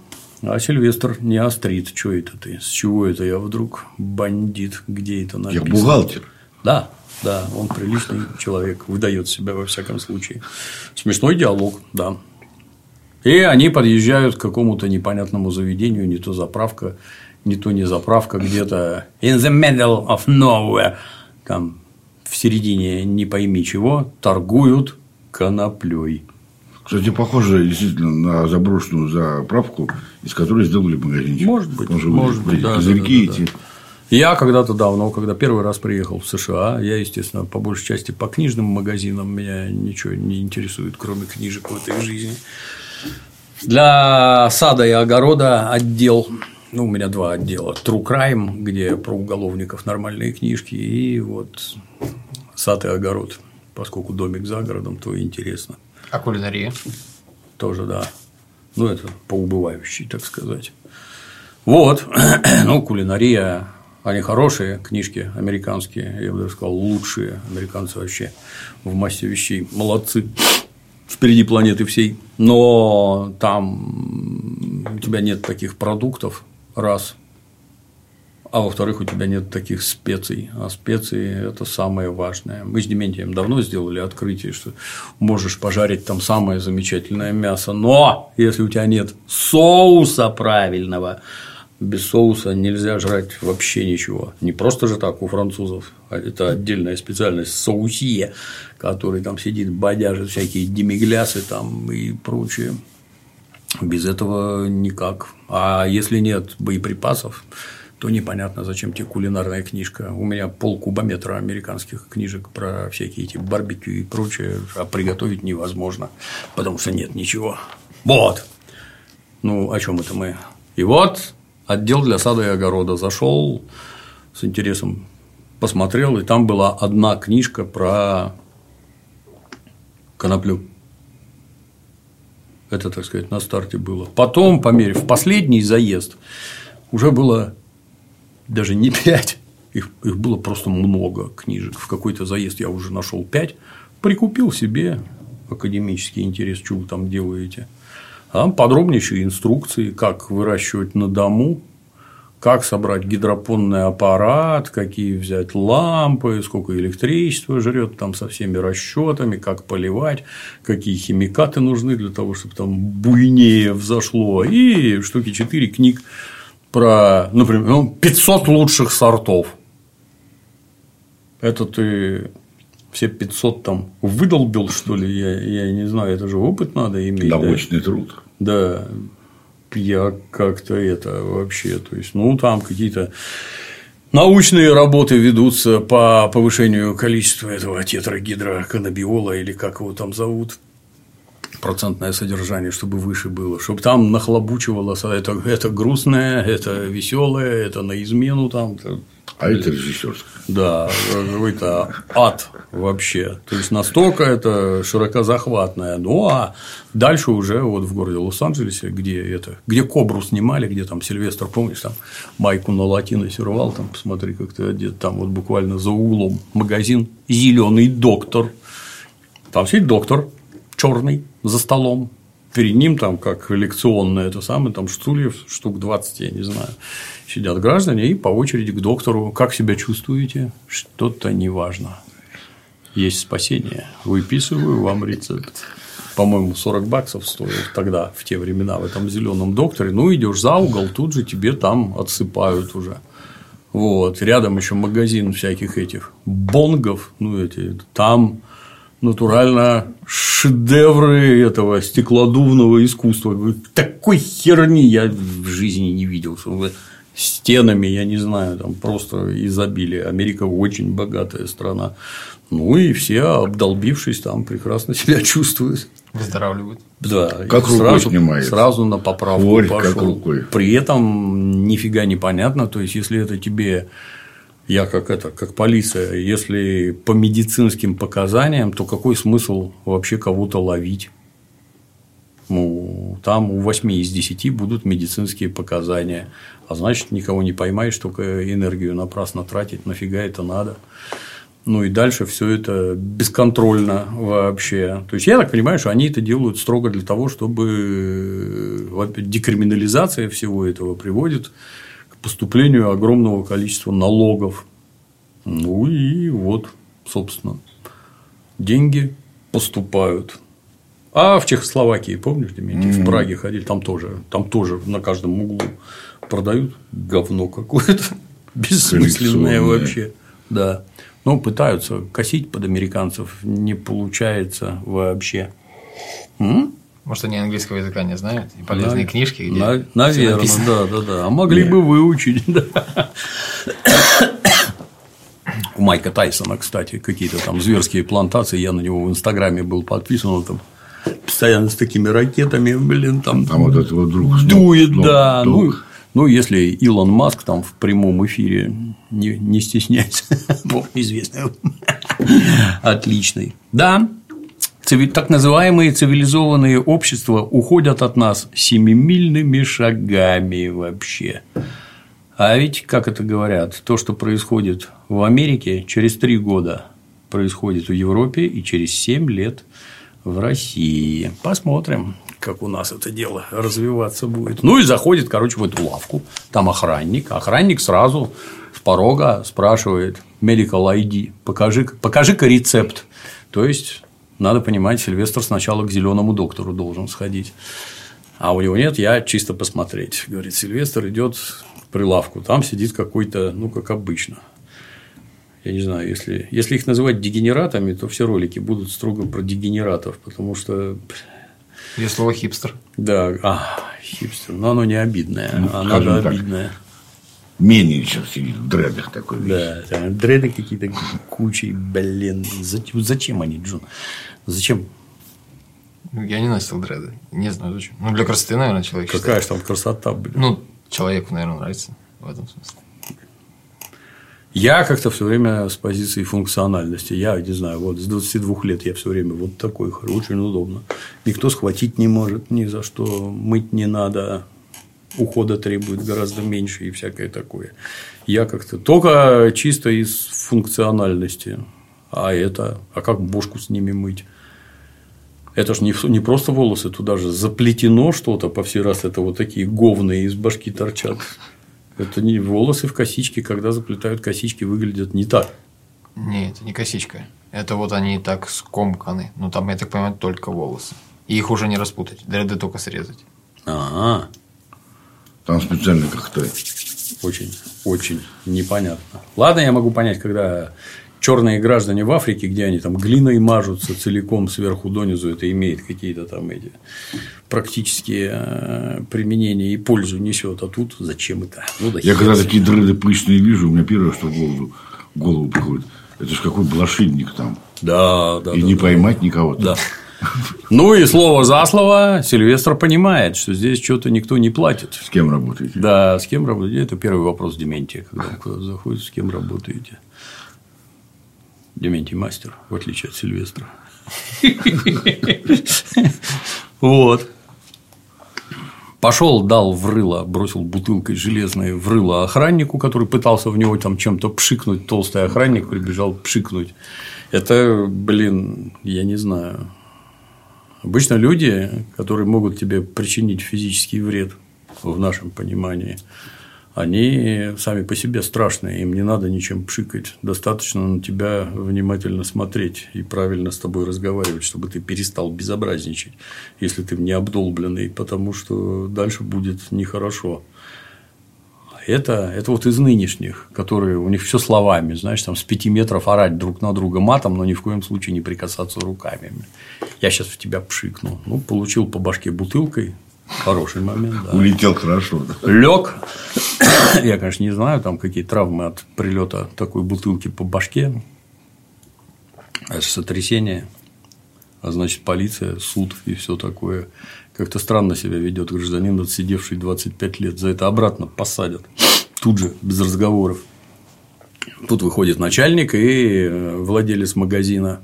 а Сильвестр не острит. Что это ты? С чего это я вдруг бандит? Где это написано? Я бухгалтер. Да, да, он приличный человек, выдает себя во всяком случае. Смешной диалог, да. И они подъезжают к какому-то непонятному заведению, не то заправка, не то не заправка, где-то in the middle of nowhere, там в середине не пойми чего, торгуют коноплей. Кстати, похоже действительно на заброшенную заправку, из которой сделали магазинчик. Может быть, может быть, да, козырьки да, да, да, эти. Я когда-то давно, когда первый раз приехал в США, я, естественно, по большей части по книжным магазинам меня ничего не интересует, кроме книжек в этой жизни. Для сада и огорода отдел ну, у меня два отдела. True Crime, где про уголовников нормальные книжки, и вот сад и огород. Поскольку домик за городом, то интересно. А кулинария? Тоже, да. Ну, это по убывающей, так сказать. Вот. ну, кулинария они хорошие книжки американские, я бы даже сказал, лучшие. Американцы вообще в массе вещей молодцы впереди планеты всей. Но там у тебя нет таких продуктов, раз. А во-вторых, у тебя нет таких специй. А специи – это самое важное. Мы с Дементием давно сделали открытие, что можешь пожарить там самое замечательное мясо, но если у тебя нет соуса правильного, без соуса нельзя жрать вообще ничего. Не просто же так у французов, а это отдельная специальность соусия, который там сидит, бодяжит всякие демиглясы там и прочее. Без этого никак. А если нет боеприпасов, то непонятно, зачем тебе кулинарная книжка. У меня пол кубометра американских книжек про всякие эти барбекю и прочее, а приготовить невозможно, потому что нет ничего. Вот. Ну, о чем это мы? И вот отдел для сада и огорода. Зашел с интересом, посмотрел, и там была одна книжка про коноплю. Это, так сказать, на старте было. Потом, по мере, в последний заезд уже было даже не пять, их, их было просто много книжек. В какой-то заезд я уже нашел пять, прикупил себе академический интерес, что вы там делаете. Там подробнейшие инструкции, как выращивать на дому, как собрать гидропонный аппарат, какие взять лампы, сколько электричества жрет там со всеми расчетами, как поливать, какие химикаты нужны для того, чтобы там буйнее взошло. И штуки 4 книг про, например, 500 ну, лучших сортов. Это ты все 500 там выдолбил, что ли, я, я не знаю, это же опыт надо иметь. Научный да? труд. Да, я как-то это вообще, то есть, ну, там какие-то научные работы ведутся по повышению количества этого тетрагидроканабиола или как его там зовут. Процентное содержание, чтобы выше было, чтобы там нахлобучивало это, это грустное, это веселое, это на измену там. А это режиссерское. Да, какой-то ад вообще. То есть настолько это широкозахватное. Ну а дальше уже вот в городе Лос-Анджелесе, где это, где Кобру снимали, где там Сильвестр, помнишь, там майку на латино сервал, там посмотри, как ты одет, там вот буквально за углом магазин Зеленый доктор. Там сидит доктор черный за столом, перед ним там как лекционное это самое, там стульев штук 20, я не знаю, сидят граждане и по очереди к доктору, как себя чувствуете, что-то неважно, есть спасение, выписываю вам рецепт. По-моему, 40 баксов стоил тогда, в те времена, в этом зеленом докторе. Ну, идешь за угол, тут же тебе там отсыпают уже. Вот. Рядом еще магазин всяких этих бонгов, ну, эти, там натурально шедевры этого стеклодувного искусства. Такой херни я в жизни не видел. Стенами, я не знаю, там просто изобилие. Америка очень богатая страна. Ну и все, обдолбившись, там прекрасно себя чувствуют. Выздоравливают. Да, как рукой сразу, снимается. сразу на поправку Ой, пошел. как рукой. При этом нифига не понятно. То есть, если это тебе я как это, как полиция, если по медицинским показаниям, то какой смысл вообще кого-то ловить? Ну, там у 8 из 10 будут медицинские показания. А значит, никого не поймаешь, только энергию напрасно тратить, нафига это надо. Ну и дальше все это бесконтрольно вообще. То есть я так понимаю, что они это делают строго для того, чтобы декриминализация всего этого приводит поступлению огромного количества налогов. Ну и вот, собственно, деньги поступают. А в Чехословакии, помнишь, mm-hmm. в Праге ходили, там тоже, там тоже на каждом углу продают говно какое-то бессмысленное вообще. Да. Ну, пытаются косить под американцев, не получается вообще. М? Может, они английского языка не знают? И полезные На... книжки, где На... Наверное, да, да, да. А могли Нет. бы выучить. Да. У Майка Тайсона, кстати, какие-то там зверские плантации. Я на него в Инстаграме был подписан. Он там постоянно с такими ракетами, блин, там. Там вот это вот вдруг дует, стоп, да. Стоп. Ну, ну, если Илон Маск там в прямом эфире не, не стесняется, Бог известный, отличный. Да, так называемые цивилизованные общества уходят от нас семимильными шагами вообще. А ведь, как это говорят, то, что происходит в Америке, через три года происходит в Европе и через семь лет в России. Посмотрим, как у нас это дело развиваться будет. Ну и заходит, короче, в эту лавку. Там охранник. Охранник сразу с порога спрашивает medical ID, покажи, покажи-ка рецепт. То есть надо понимать, Сильвестр сначала к зеленому доктору должен сходить. А у него нет, я чисто посмотреть. Говорит, Сильвестр идет к прилавку, там сидит какой-то, ну, как обычно. Я не знаю, если, если их называть дегенератами, то все ролики будут строго про дегенератов, потому что. Есть слово хипстер. Да, а, хипстер. Но оно не обидное, ну, оно же обидное. Менее сейчас сидит в дредах такой. Да, там дреды какие-то кучей, блин. Зачем, зачем они, Джон? Зачем? Я не носил дреды. Не знаю зачем. Ну, для красоты, наверное, человек Какая же там красота, блин. Ну, человеку, наверное, нравится в этом смысле. Я как-то все время с позиции функциональности. Я не знаю, вот с 22 лет я все время вот такой, очень удобно. Никто схватить не может ни за что, мыть не надо, ухода требует гораздо меньше и всякое такое. Я как-то только чисто из функциональности. А это, а как бошку с ними мыть? Это же не, не просто волосы, туда же заплетено что-то по всей раз, это вот такие говные из башки торчат. Это не волосы в косичке, когда заплетают косички, выглядят не так. Нет, это не косичка. Это вот они так скомканы. Ну, там, я так понимаю, только волосы. И их уже не распутать. Дреды только срезать. Ага. Там специально как-то. Очень, очень непонятно. Ладно, я могу понять, когда черные граждане в Африке, где они там глиной мажутся целиком сверху донизу, это имеет какие-то там эти практические э, применения и пользу несет. А тут зачем это? Ну, да Я когда такие дреды пышные вижу, у меня первое, что в голову, в голову приходит, это же какой блошинник там. Да, да. И да, не да, поймать никого. -то. Да. Ну и слово за слово Сильвестр понимает, что здесь что-то никто не платит. С кем работаете? Да, с кем работаете? Это первый вопрос Дементия, когда он заходит, с кем работаете. Дементий мастер, в отличие от Сильвестра. Вот. Пошел, дал в рыло, бросил бутылкой железной в рыло охраннику, который пытался в него там чем-то пшикнуть. Толстый охранник прибежал пшикнуть. Это, блин, я не знаю. Обычно люди, которые могут тебе причинить физический вред в нашем понимании, они сами по себе страшные, им не надо ничем пшикать, достаточно на тебя внимательно смотреть и правильно с тобой разговаривать, чтобы ты перестал безобразничать, если ты не обдолбленный, потому что дальше будет нехорошо. Это, это вот из нынешних, которые у них все словами, знаешь, там с пяти метров орать друг на друга матом, но ни в коем случае не прикасаться руками. Я сейчас в тебя пшикну. Ну, получил по башке бутылкой, Хороший момент, да. Улетел хорошо. Да. Лег. Я, конечно, не знаю, там какие травмы от прилета такой бутылки по башке. Это сотрясение. А значит, полиция, суд и все такое. Как-то странно себя ведет гражданин, отсидевший 25 лет. За это обратно посадят. Тут же, без разговоров. Тут выходит начальник и э, владелец магазина.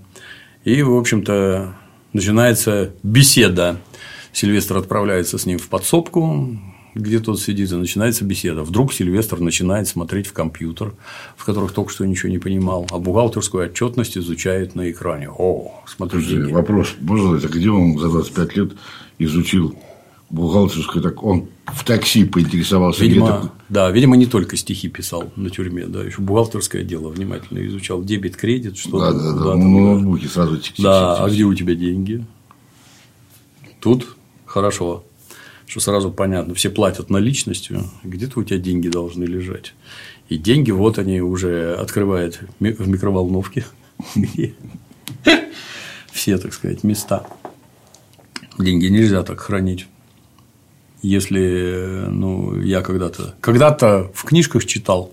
И, в общем-то, начинается беседа Сильвестр отправляется с ним в подсобку, где тот сидит, и начинается беседа. Вдруг Сильвестр начинает смотреть в компьютер, в которых только что ничего не понимал, а бухгалтерскую отчетность изучает на экране. О, смотри, деньги. Вопрос, можно задать, а где он за 25 лет изучил бухгалтерскую, так он в такси поинтересовался. Видимо, да, видимо, не только стихи писал на тюрьме, да, еще бухгалтерское дело внимательно изучал, дебет, кредит, что да, да, да, на ноутбуке сразу -тик Да, а где у тебя деньги? Тут хорошо, что сразу понятно, все платят наличностью, где-то у тебя деньги должны лежать. И деньги, вот они уже открывают в микроволновке. Все, так сказать, места. Деньги нельзя так хранить. Если, ну, я когда-то, когда-то в книжках читал,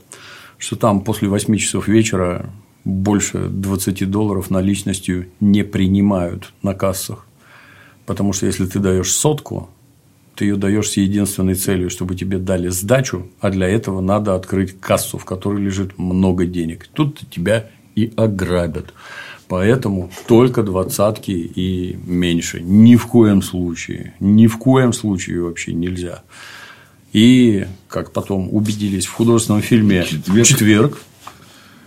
что там после 8 часов вечера больше 20 долларов наличностью не принимают на кассах. Потому что если ты даешь сотку, ты ее даешь с единственной целью, чтобы тебе дали сдачу, а для этого надо открыть кассу, в которой лежит много денег. Тут тебя и ограбят. Поэтому только двадцатки и меньше. Ни в коем случае. Ни в коем случае вообще нельзя. И, как потом убедились в художественном фильме «Четверг», четверг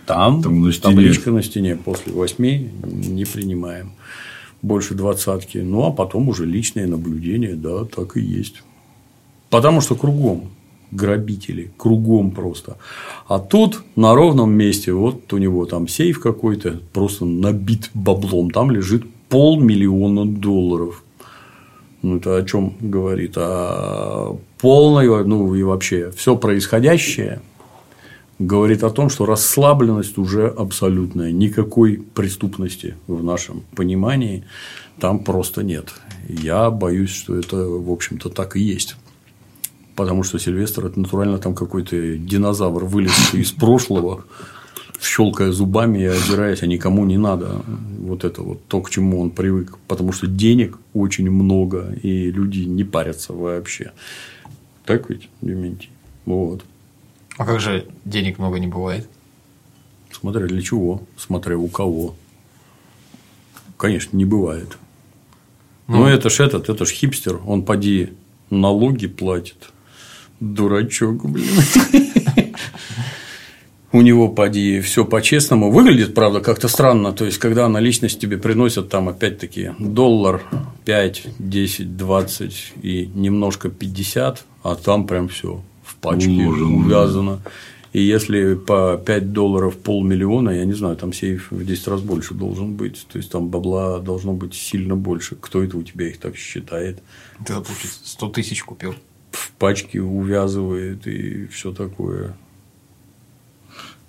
там, там на табличка на стене после восьми не принимаем больше двадцатки. Ну, а потом уже личное наблюдение, да, так и есть. Потому что кругом грабители, кругом просто. А тут на ровном месте, вот у него там сейф какой-то, просто набит баблом, там лежит полмиллиона долларов. Ну, это о чем говорит? О полной, ну, и вообще, все происходящее говорит о том, что расслабленность уже абсолютная. Никакой преступности в нашем понимании там просто нет. Я боюсь, что это, в общем-то, так и есть. Потому что Сильвестр это натурально там какой-то динозавр, вылезший из прошлого, щелкая зубами и озираясь, а никому не надо. Вот это вот то, к чему он привык. Потому что денег очень много, и люди не парятся вообще. Так ведь, Дементий? Вот. А как же денег много не бывает? Смотря для чего, смотря у кого. Конечно, не бывает. Ну, Но это ж этот, это ж хипстер, он поди налоги платит. Дурачок, блин. У него, поди, все по-честному. Выглядит, правда, как-то странно. То есть, когда наличность тебе приносят там, опять-таки, доллар 5, 10, 20 и немножко 50, а там прям все в пачке увязано. И если по 5 долларов полмиллиона, я не знаю, там сейф в 10 раз больше должен быть. То есть там бабла должно быть сильно больше. Кто это у тебя их так считает? Ты, получится, 100 тысяч купил. В пачке увязывает и все такое.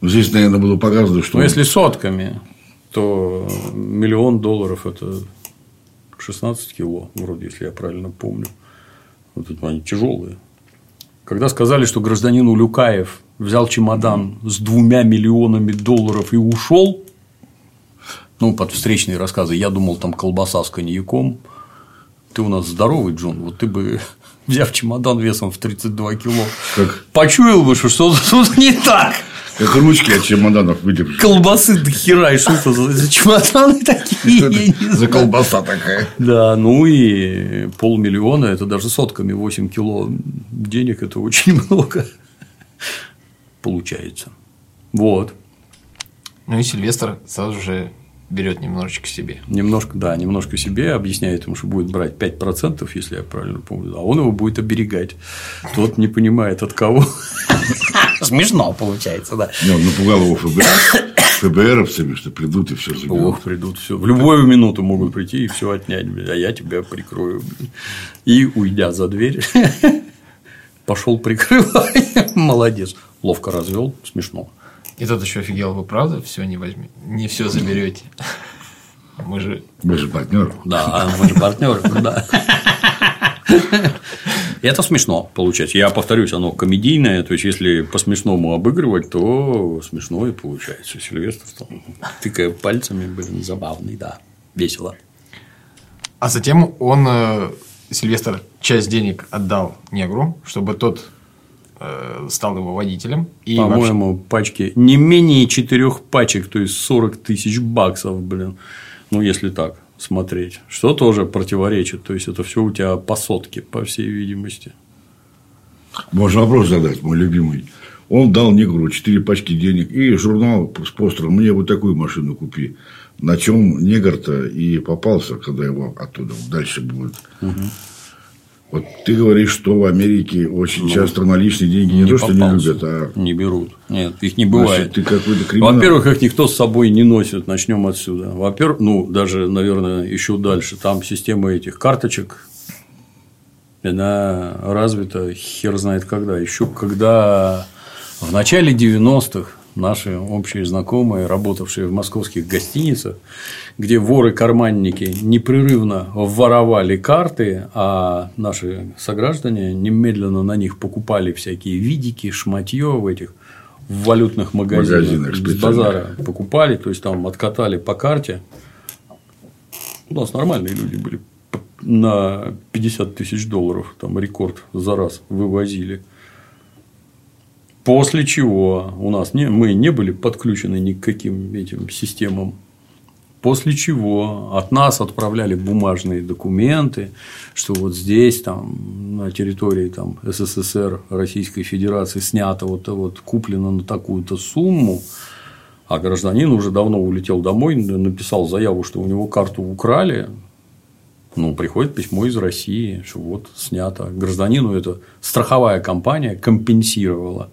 Ну, здесь, наверное, было показано, что. Ну, если сотками, то миллион долларов это 16 кило, вроде, если я правильно помню. Вот это они тяжелые. Когда сказали, что гражданин Улюкаев взял чемодан с двумя миллионами долларов и ушел, ну, под встречные рассказы, я думал, там колбаса с коньяком. Ты у нас здоровый, Джон, вот ты бы, взяв чемодан весом в 32 кило, Как? почуял бы, что что-то тут не так. Как ручки от чемоданов выдержишь. Колбасы до хера, и что это за, за чемоданы такие? я не За знаю. колбаса такая. Да, ну и полмиллиона, это даже сотками 8 кило денег, это очень много получается. Вот. Ну и Сильвестр сразу же берет немножечко себе. Немножко, да, немножко себе объясняет ему, что будет брать 5%, если я правильно помню, а он его будет оберегать. Тот не понимает от кого. Смешно получается, да. Не, он напугал его ФБР, ФБРовцами, что придут и все заберут. Ох, придут все. В любую минуту могут прийти и все отнять, а я тебя прикрою. И уйдя за дверь, пошел прикрывать. Молодец. Ловко развел, смешно. И тот еще офигел, вы правда все не возьмете? Не все заберете. Мы же Мы же партнеры. Да, мы же партнеры, да. Это смешно получается. Я повторюсь, оно комедийное, то есть, если по-смешному обыгрывать, то смешно и получается. Сильвестр там, тыкая пальцами, блин, забавный, да, весело. А затем он, э, Сильвестр, часть денег отдал негру, чтобы тот стал его водителем. И вообще- По-моему, пачки не менее четырех пачек, то есть 40 тысяч баксов, блин. Ну, если так смотреть. Что тоже противоречит. То есть, это все у тебя по сотке, по всей видимости. Можно вопрос задать, мой любимый. Он дал негру 4 пачки денег и журнал с постером «Мне вот такую машину купи». На чем негр-то и попался, когда его оттуда дальше будет. Вот ты говоришь, что в Америке очень часто наличные деньги не, то, что не Ну, любят, а Не берут. Нет, их не бывает. значит, ты какой-то криминал. Во-первых, их никто с собой не носит. Начнем отсюда. Во-первых, ну, даже, наверное, еще дальше. Там система этих карточек, она развита хер знает когда. Еще когда в начале 90-х наши общие знакомые, работавшие в московских гостиницах, где воры-карманники непрерывно воровали карты, а наши сограждане немедленно на них покупали всякие видики, шматье в этих в валютных магазинах, Магазинах с базара покупали, то есть там откатали по карте. У нас нормальные люди были на 50 тысяч долларов, там рекорд за раз вывозили. После чего у нас не, мы не были подключены ни к каким этим системам. После чего от нас отправляли бумажные документы, что вот здесь, там, на территории там, СССР, Российской Федерации снято вот, вот куплено на такую-то сумму, а гражданин уже давно улетел домой, написал заяву, что у него карту украли. Ну, приходит письмо из России, что вот снято. Гражданину это страховая компания компенсировала.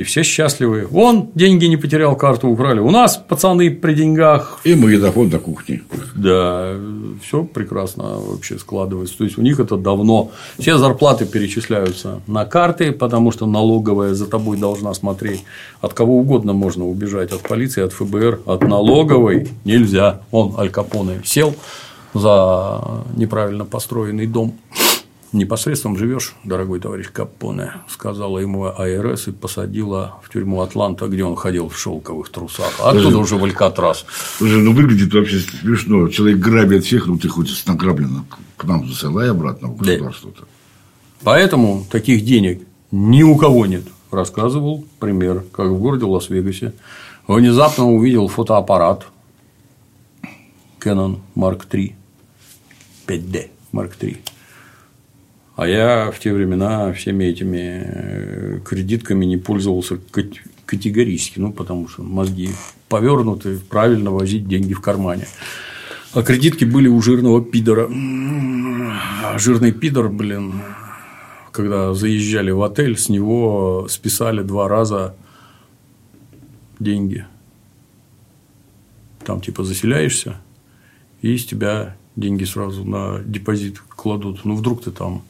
И все счастливы. Он деньги не потерял, карту украли. У нас пацаны при деньгах. И магнитофон на кухне. Да, все прекрасно вообще складывается. То есть у них это давно. Все зарплаты перечисляются на карты, потому что налоговая за тобой должна смотреть. От кого угодно можно убежать. От полиции, от ФБР, от налоговой нельзя. Он, Аль Капоне, сел за неправильно построенный дом. Непосредством живешь, дорогой товарищ Капоне, сказала ему АРС и посадила в тюрьму Атланта, где он ходил в шелковых трусах. А оттуда уже в Алькатрас. Слушай, ну выглядит вообще смешно. Человек грабит всех, ну ты хоть с награбленным к нам засылай обратно в Да. государство-то. Поэтому таких денег ни у кого нет. Рассказывал пример, как в городе Лас-Вегасе внезапно увидел фотоаппарат Canon Mark III 5D Mark III. А я в те времена всеми этими э, кредитками не пользовался кат- категорически, ну, потому что мозги повернуты, правильно возить деньги в кармане. А кредитки были у жирного пидора. А Жирный пидор, блин, когда заезжали в отель, с него списали два раза деньги. Там типа заселяешься, и с тебя деньги сразу на депозит кладут. Ну, вдруг ты там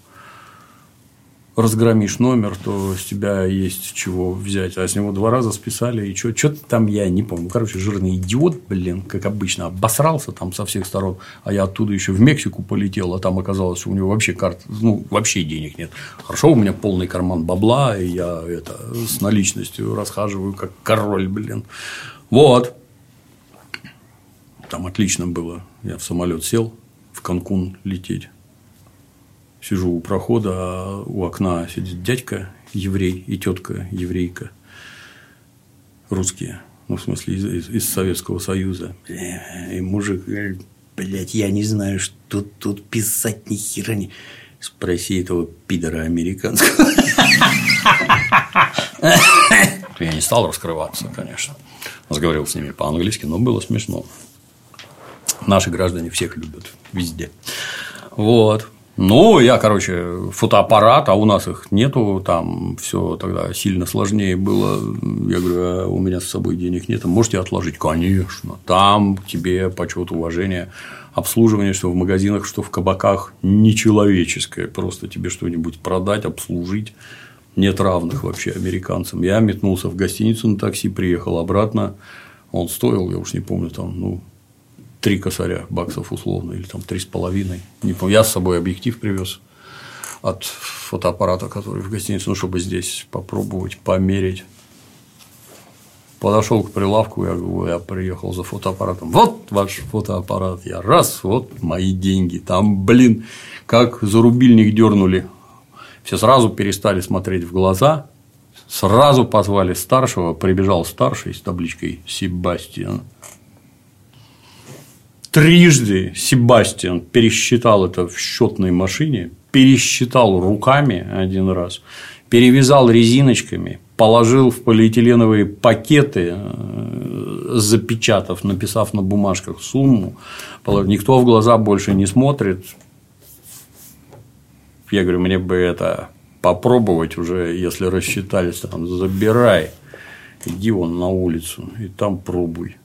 разгромишь номер, то с тебя есть чего взять. А с него два раза списали, и что-то там я не помню. Короче, жирный идиот, блин, как обычно, обосрался там со всех сторон. А я оттуда еще в Мексику полетел, а там оказалось, что у него вообще карт, ну, вообще денег нет. Хорошо, у меня полный карман бабла, и я это с наличностью расхаживаю, как король, блин. Вот. Там отлично было. Я в самолет сел, в Канкун лететь. Сижу у прохода, а у окна сидит дядька еврей и тетка еврейка. Русские. Ну, в смысле, из, из, из Советского Союза. И мужик говорит, блядь, я не знаю, что тут писать ни хера не... Спроси этого пидора американского. Я не стал раскрываться, конечно. Разговаривал с ними по-английски, но было смешно. Наши граждане всех любят везде. Вот. Ну, я, короче, фотоаппарат, а у нас их нету, там все тогда сильно сложнее было. Я говорю, а у меня с собой денег нет, можете отложить? Конечно. Там тебе почет, уважение, обслуживание, что в магазинах, что в кабаках, нечеловеческое. Просто тебе что-нибудь продать, обслужить. Нет равных вообще американцам. Я метнулся в гостиницу на такси, приехал обратно. Он стоил, я уж не помню, там, ну, три косаря баксов условно, или там три с половиной. Не помню. Я с собой объектив привез от фотоаппарата, который в гостинице, ну, чтобы здесь попробовать померить. Подошел к прилавку, я говорю, я приехал за фотоаппаратом. Вот ваш фотоаппарат. Я раз, вот мои деньги. Там, блин, как за рубильник дернули. Все сразу перестали смотреть в глаза, сразу позвали старшего, прибежал старший с табличкой Себастьян Трижды Себастьян пересчитал это в счетной машине, пересчитал руками один раз, перевязал резиночками, положил в полиэтиленовые пакеты, э, запечатав, написав на бумажках сумму, никто в глаза больше не смотрит. Я говорю, мне бы это попробовать уже, если рассчитались, там, забирай, иди вон на улицу и там пробуй.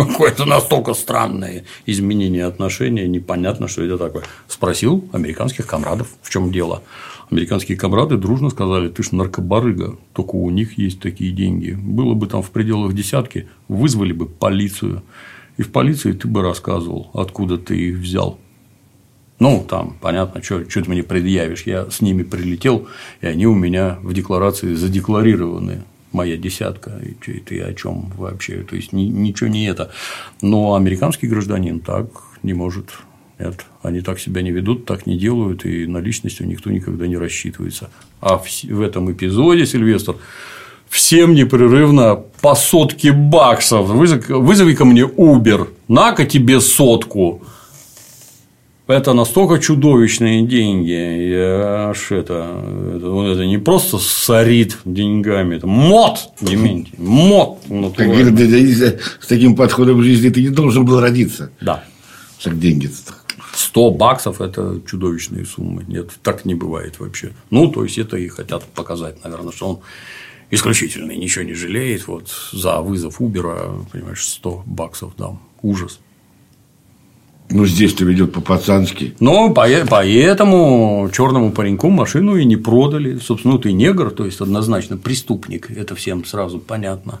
Какое-то настолько странное изменение отношения, непонятно, что это такое. Спросил американских комрадов, в чем дело. Американские комрады дружно сказали, ты ж наркобарыга, только у них есть такие деньги. Было бы там в пределах десятки, вызвали бы полицию. И в полиции ты бы рассказывал, откуда ты их взял. Ну, там, понятно, что, ты мне предъявишь. Я с ними прилетел, и они у меня в декларации задекларированы моя десятка, и ты о чем вообще, то есть ничего не это. Но американский гражданин так не может. Нет, они так себя не ведут, так не делают, и на личностью никто никогда не рассчитывается. А в, этом эпизоде, Сильвестр, всем непрерывно по сотке баксов. Вызови ко мне Uber, на-ка тебе сотку это настолько чудовищные деньги. Я аж это, это, это не просто сорит деньгами, это мод, Дементий, мод. С таким подходом к жизни ты не должен был родиться. Да. Так деньги -то. 100 баксов – это чудовищные суммы. Нет, так не бывает вообще. Ну, то есть, это и хотят показать, наверное, что он исключительный, ничего не жалеет. Вот за вызов Убера, понимаешь, 100 баксов дам. Ужас. Ну, здесь-то ведет по-пацански. Ну, поэтому черному пареньку машину и не продали. Собственно, ну, ты негр, то есть однозначно преступник. Это всем сразу понятно.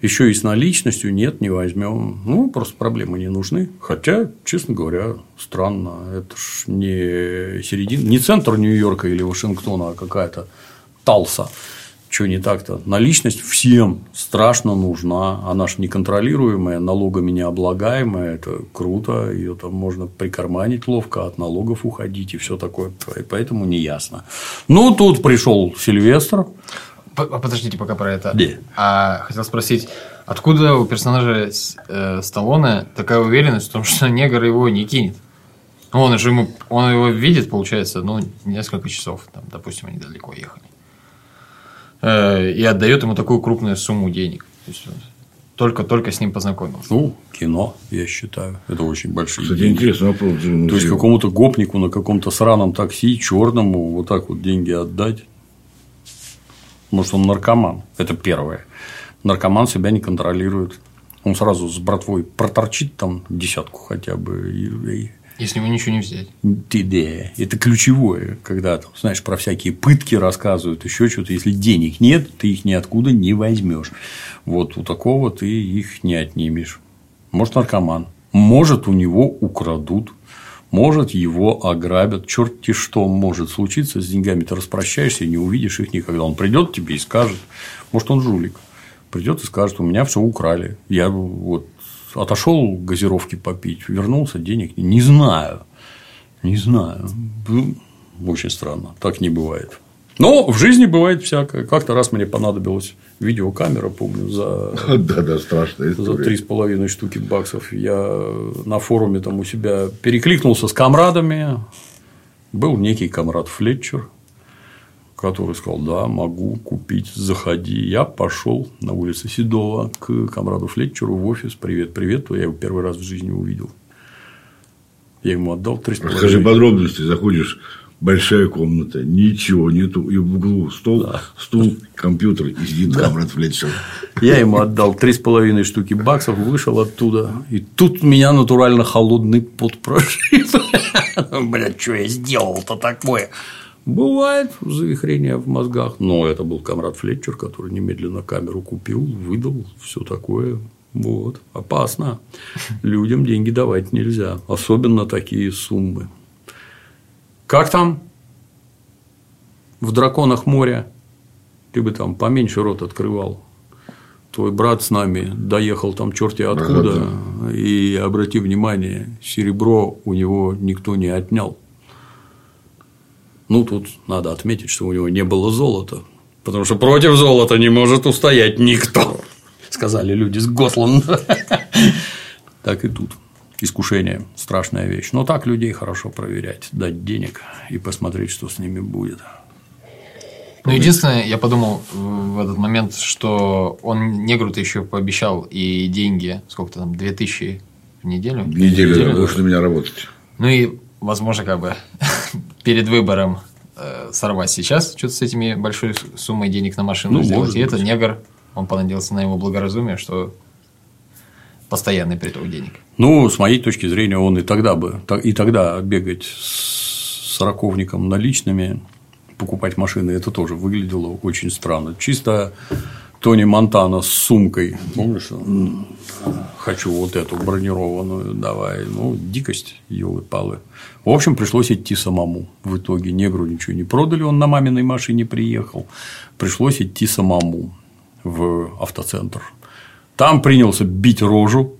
Еще и с наличностью нет, не возьмем. Ну, просто проблемы не нужны. Хотя, честно говоря, странно. Это ж не середина, не центр Нью-Йорка или Вашингтона, а какая-то Талса что не так-то? Наличность всем страшно нужна. Она же неконтролируемая, налогами не облагаемая. Это круто. Ее там можно прикарманить ловко, от налогов уходить и все такое. Поэтому не ясно. Ну, тут пришел Сильвестр. А подождите пока про это. Да. А хотел спросить, откуда у персонажа э, Сталлоне такая уверенность в том, что негр его не кинет? Он же ему, он его видит, получается, ну, несколько часов, там, допустим, они далеко ехали. Э, и отдает ему такую крупную сумму денег. только-только с ним познакомился. Ну, кино, я считаю. Это очень большие Кстати, деньги. интересный вопрос. То есть, какому-то гопнику на каком-то сраном такси, черному, вот так вот деньги отдать. Может, он наркоман. Это первое. Наркоман себя не контролирует. Он сразу с братвой проторчит там десятку хотя бы и, если ему ничего не взять. Да, это ключевое, когда там, знаешь, про всякие пытки рассказывают, еще что-то. Если денег нет, ты их ниоткуда не возьмешь. Вот у такого ты их не отнимешь. Может, наркоман, может, у него украдут, может, его ограбят, черти что может случиться с деньгами, ты распрощаешься и не увидишь их никогда. Он придет тебе и скажет, может, он жулик, придет и скажет, у меня все украли, я вот отошел газировки попить, вернулся, денег не знаю. Не знаю. Очень странно. Так не бывает. Но в жизни бывает всякое. Как-то раз мне понадобилась видеокамера, помню, за, да, да, страшная за три с половиной штуки баксов. Я на форуме там у себя перекликнулся с комрадами. Был некий комрад Флетчер, который сказал, да, могу купить, заходи. Я пошел на улице Седова к комраду Флетчеру в офис. Привет, привет. Я его первый раз в жизни увидел. Я ему отдал 3,5. Скажи подробности, заходишь большая комната, ничего нету, и в углу стол, да. стул, компьютер, и сидит да. комрад Флетчер. Я ему отдал три с половиной штуки баксов, вышел оттуда, и тут меня натурально холодный пот прошиб. Блядь, что я сделал-то такое? Бывает завихрение в мозгах, но это был комрад Флетчер, который немедленно камеру купил, выдал, все такое. Вот, опасно. Людям деньги давать нельзя, особенно такие суммы. Как там? В драконах моря ты бы там поменьше рот открывал. Твой брат с нами доехал там черти откуда, ага, и обрати внимание, серебро у него никто не отнял. Ну, тут надо отметить, что у него не было золота, потому что против золота не может устоять никто, сказали люди с Госланда. Так и тут. Искушение – страшная вещь. Но так людей хорошо проверять, дать денег и посмотреть, что с ними будет. Ну, единственное, я подумал в этот момент, что он негру-то еще пообещал и деньги, сколько-то там, 2000 в неделю? В неделю, неделю да, будешь на меня работать. Ну, и, возможно, как бы перед выбором э, сорвать сейчас что-то с этими большой суммой денег на машину ну, сделать. И этот негр, он понадеялся на его благоразумие, что постоянный приток денег. Ну, с моей точки зрения, он и тогда бы, и тогда бегать с сороковником наличными, покупать машины, это тоже выглядело очень странно. Чисто Тони Монтана с сумкой, помнишь? Хочу вот эту бронированную, давай. Ну, дикость, елы палы. В общем, пришлось идти самому. В итоге негру ничего не продали, он на маминой машине приехал. Пришлось идти самому в автоцентр. Там принялся бить рожу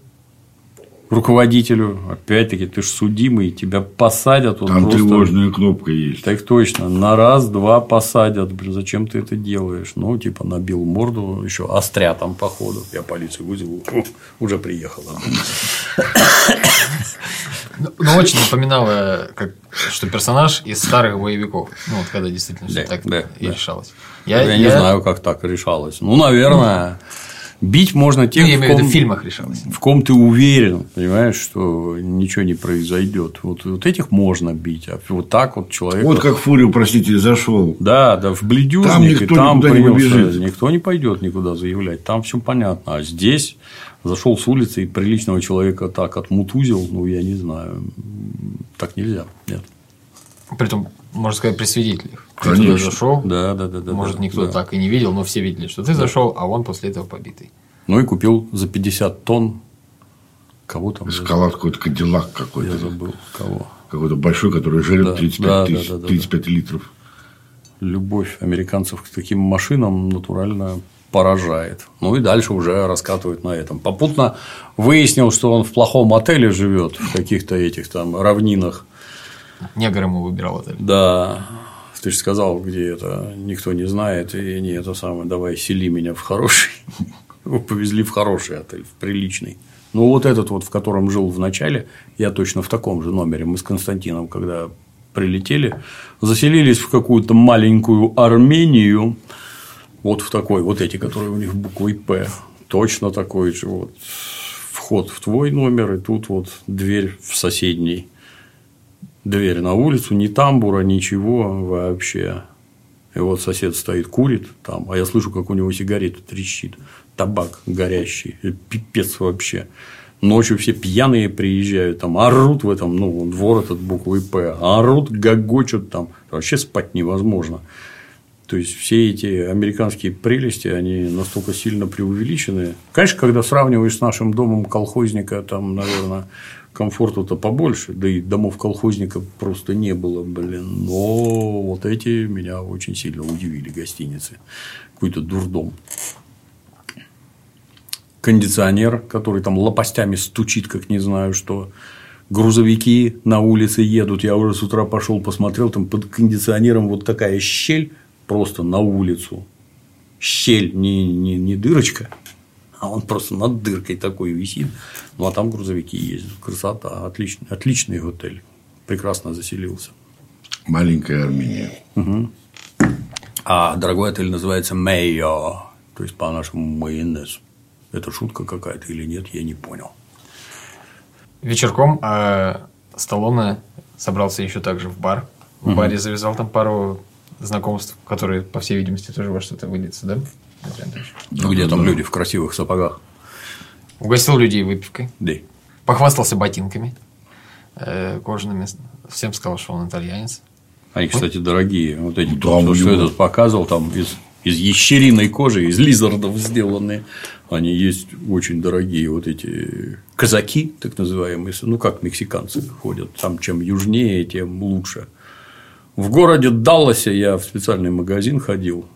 руководителю. Опять-таки, ты же судимый, тебя посадят. Вот Там просто... тревожная кнопка есть. Так точно. На раз-два посадят. Блин, зачем ты это делаешь? Ну, типа, набил морду, еще остря там, походу. Я полицию вызову. Уже приехала. Ну, ну, очень напоминало, как, что персонаж из старых боевиков. Ну, вот когда действительно все так и решалось. Я, я, я не знаю, как так решалось. Ну, наверное. Бить можно тех, ну, я имею в, ком, в фильмах решалось. В ком ты уверен, понимаешь, что ничего не произойдет. Вот, вот этих можно бить, а вот так вот человек. Вот как Фурию, простите, зашел. Да, да, в бледюжник, там никто там принялся, не никто не пойдет никуда заявлять, там все понятно. А здесь зашел с улицы и приличного человека так отмутузил, ну я не знаю, так нельзя, нет. Притом, можно сказать, при свидетелях. Ты Конечно. туда зашел. Да, да, да, да. Может, да, никто да. так и не видел, но все видели, что ты да. зашел, а он после этого побитый. Ну и купил за 50 тонн кого там. Эскалат какой-то Кадиллак какой-то. Я забыл кого. Какой-то большой, который жрет да, 35, да, тысяч, да, да, 35 да. литров. Любовь американцев к таким машинам натурально поражает. Ну и дальше уже раскатывают на этом. Попутно выяснил, что он в плохом отеле живет, в каких-то этих там равнинах. Негр ему выбирал отель. Да. Ты же сказал, где это никто не знает, и не это самое, давай сели меня в хороший. Его повезли в хороший отель, в приличный. Ну, вот этот вот, в котором жил в начале, я точно в таком же номере. Мы с Константином, когда прилетели, заселились в какую-то маленькую Армению, вот в такой, вот эти, которые у них буквой П, точно такой же вот вход в твой номер, и тут вот дверь в соседний дверь на улицу, ни тамбура, ничего вообще. И вот сосед стоит, курит там, а я слышу, как у него сигарета трещит. Табак горящий. Пипец вообще. Ночью все пьяные приезжают, там орут в этом, ну, двор этот буквой П, орут, гогочут там. Вообще спать невозможно. То есть все эти американские прелести, они настолько сильно преувеличены. Конечно, когда сравниваешь с нашим домом колхозника, там, наверное, комфорту-то побольше, да и домов колхозника просто не было, блин. Но вот эти меня очень сильно удивили гостиницы. Какой-то дурдом. кондиционер, который там лопастями стучит, как не знаю что. Грузовики на улице едут. Я уже с утра пошел, посмотрел, там под кондиционером вот такая щель просто на улицу. Щель, не, не, не дырочка, а он просто над дыркой такой висит. Ну, а там грузовики ездят. Красота. Отличный, отличный отель. Прекрасно заселился. Маленькая Армения. Угу. А дорогой отель называется Мэйо. То есть, по-нашему, майонез. Это шутка какая-то или нет, я не понял. Вечерком э, Сталлоне собрался еще также в бар. В угу. баре завязал там пару знакомств, которые, по всей видимости, тоже во что-то выльются, да? Ну, где там люди в красивых сапогах? Угостил людей выпивкой. Да. Похвастался ботинками э, кожаными. Всем сказал, что он итальянец. Они, кстати, дорогие. Вот эти, да, то, что этот показывал, там из, из ящериной кожи, из лизардов сделанные. Они есть очень дорогие. Вот эти казаки, так называемые. Ну, как мексиканцы ходят. Там чем южнее, тем лучше. В городе Далласе я в специальный магазин ходил.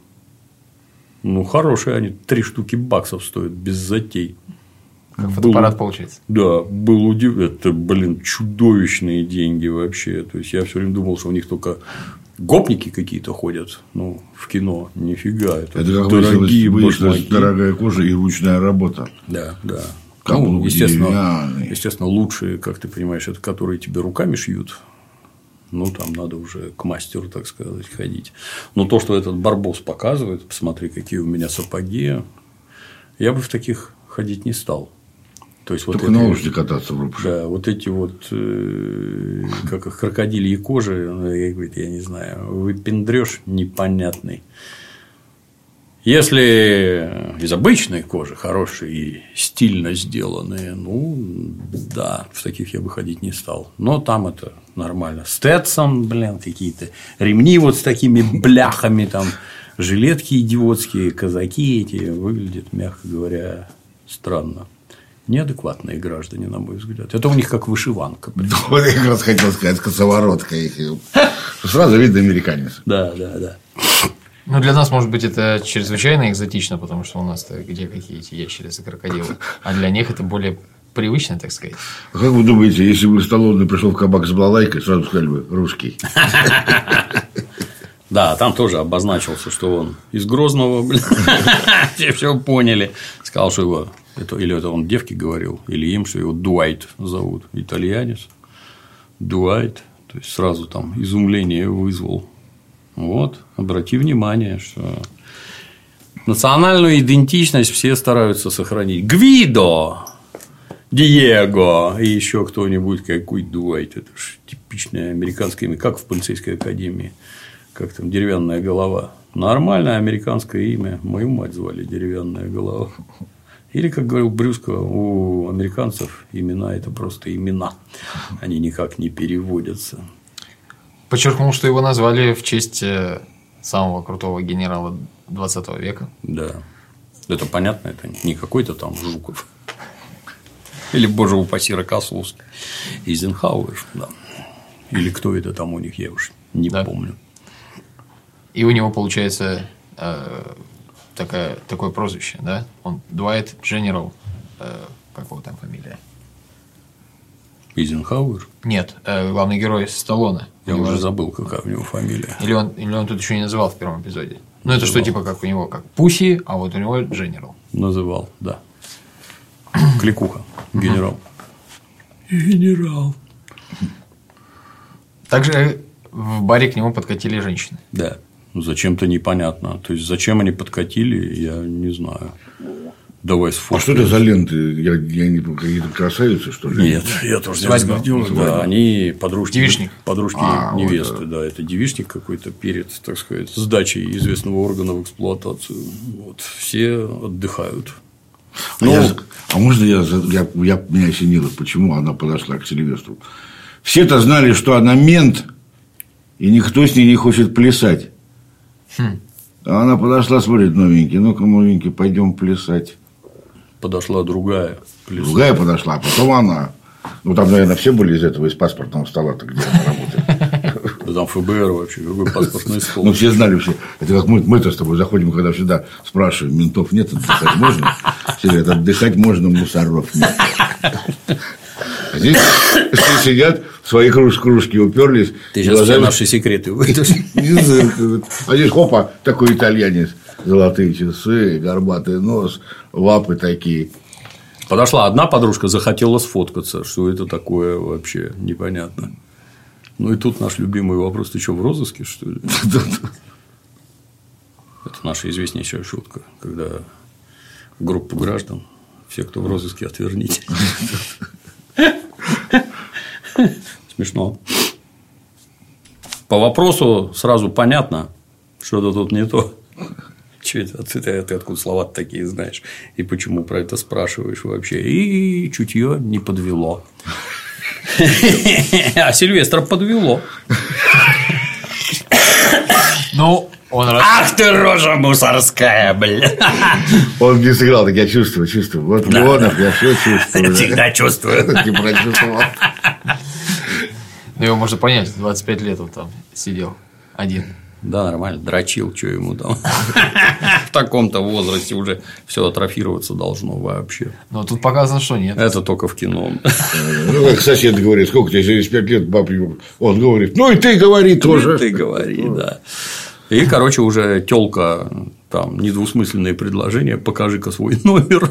Ну, хорошие они, три штуки баксов стоят, без затей. Как фотоаппарат был, получается. Да, был удивлен. Это, блин, чудовищные деньги вообще. То есть я все время думал, что у них только гопники какие-то ходят, ну, в кино. Нифига. Это, это как дорогие выяснилось, дорогая кожа и ручная работа. Да, да. ну, естественно, естественно, лучшие, как ты понимаешь, это которые тебе руками шьют. Ну, там надо уже к мастеру, так сказать, ходить. Но то, что этот барбос показывает, посмотри, какие у меня сапоги, я бы в таких ходить не стал. То есть, вот Только на лошади кататься в Да, вот эти вот, э, как их, крокодильи кожи, ну, я, говорю, я не знаю, выпендрешь непонятный. Если из обычной кожи, хорошие и стильно сделанные, ну, да, в таких я бы ходить не стал. Но там это нормально. Стетсон, блин, какие-то ремни вот с такими бляхами, там, жилетки идиотские, казаки эти, выглядят, мягко говоря, странно. Неадекватные граждане, на мой взгляд. Это у них как вышиванка. Вот я как раз хотел сказать, косоворотка их. Сразу видно американец. Да, да, да. Ну, для нас, может быть, это чрезвычайно экзотично, потому что у нас-то где какие эти ящерицы, крокодилы. А для них это более привычно, так сказать. А как вы думаете, если бы Сталлоне пришел в кабак с балалайкой, сразу сказали бы русский? Да, там тоже обозначился, что он из Грозного, блин. Все все поняли. Сказал, что его это, или это он девке говорил, или им, что его Дуайт зовут, итальянец. Дуайт. То есть сразу там изумление вызвал. Вот, обрати внимание, что национальную идентичность все стараются сохранить. Гвидо, Диего и еще кто-нибудь, какой Дуайт. Это же типичное американское имя, как в полицейской академии, как там деревянная голова. Нормальное американское имя. Мою мать звали деревянная голова. Или, как говорил Брюско, у американцев имена – это просто имена. Они никак не переводятся. Подчеркнул, что его назвали в честь э, самого крутого генерала 20 века. Да. Это понятно, это не какой-то там Жуков. Или, боже упаси, Рокословский. Изенхауэр, да. Или кто это там у них, я уж не да. помню. И у него получается э, такая, такое прозвище, да? Он Дуайт Дженерал. Э, какого там фамилия? Эйзенхауэр? Нет, э, главный герой Сталлоне. Я уже забыл, какая у него фамилия. Или он, или он тут еще не называл в первом эпизоде. Ну, это что, типа, как у него, как Пуси, а вот у него Дженерал. Называл, да. Кликуха, генерал. Генерал. Также в баре к нему подкатили женщины. Да. Зачем-то непонятно. То есть, зачем они подкатили, я не знаю. Давай сфоткаем. А что это за ленты? Я, я не какие-то красавицы, что ли? Нет, я тоже Свадьба. не видел. Да, они подружки, девичник. подружки а, невесты. Вот, да. да, это девичник какой-то перед, так сказать, сдачей известного органа в эксплуатацию. Вот, все отдыхают. А, ну, я, а можно я, я, я меня осенило, почему она подошла к Сильвестру? Все-то знали, что она мент, и никто с ней не хочет плясать. Хм. А она подошла, смотрит, новенький, ну-ка, новенький, пойдем плясать подошла другая. Плюс. Другая подошла, а потом она. Ну, там, наверное, все были из этого, из паспортного стола-то, где она работает. Там ФБР вообще? Какой паспортный стол? Ну, все знали все. Это как мы, мы-то с тобой заходим, когда всегда спрашиваем, ментов нет, отдыхать можно? Все говорят, отдыхать можно, мусоров нет. А здесь все сидят, свои круж, кружки уперлись. Ты сейчас все наши секреты выйдешь. А здесь, хопа, такой итальянец. Золотые часы, горбатый нос, лапы такие. Подошла одна подружка, захотела сфоткаться. Что это такое вообще непонятно. Ну и тут наш любимый вопрос: ты что, в розыске, что ли? Это наша известнейшая шутка, когда группу граждан, все, кто в розыске, отверните. Смешно. По вопросу сразу понятно, что-то тут не то. Че это? Ты, ты, ты откуда слова такие знаешь? И почему про это спрашиваешь вообще? И чутье не подвело. А Сильвестра подвело. Ну, он раз... Ах ты рожа мусорская, бля. Он не сыграл, так я чувствую, чувствую. Вот да, Леонов, да. я все чувствую. Всегда чувствую. Не прочувствовал. Ну, его можно понять, 25 лет он там сидел один. Да, нормально, дрочил, что ему там. В таком-то возрасте уже все атрофироваться должно вообще. Но тут показано, что нет. Это только в кино. Ну, как сосед говорит, сколько тебе через 5 лет бабе, он говорит, ну и ты говори тоже. Ты говори, да. И, короче, уже телка там недвусмысленные предложения, покажи-ка свой номер.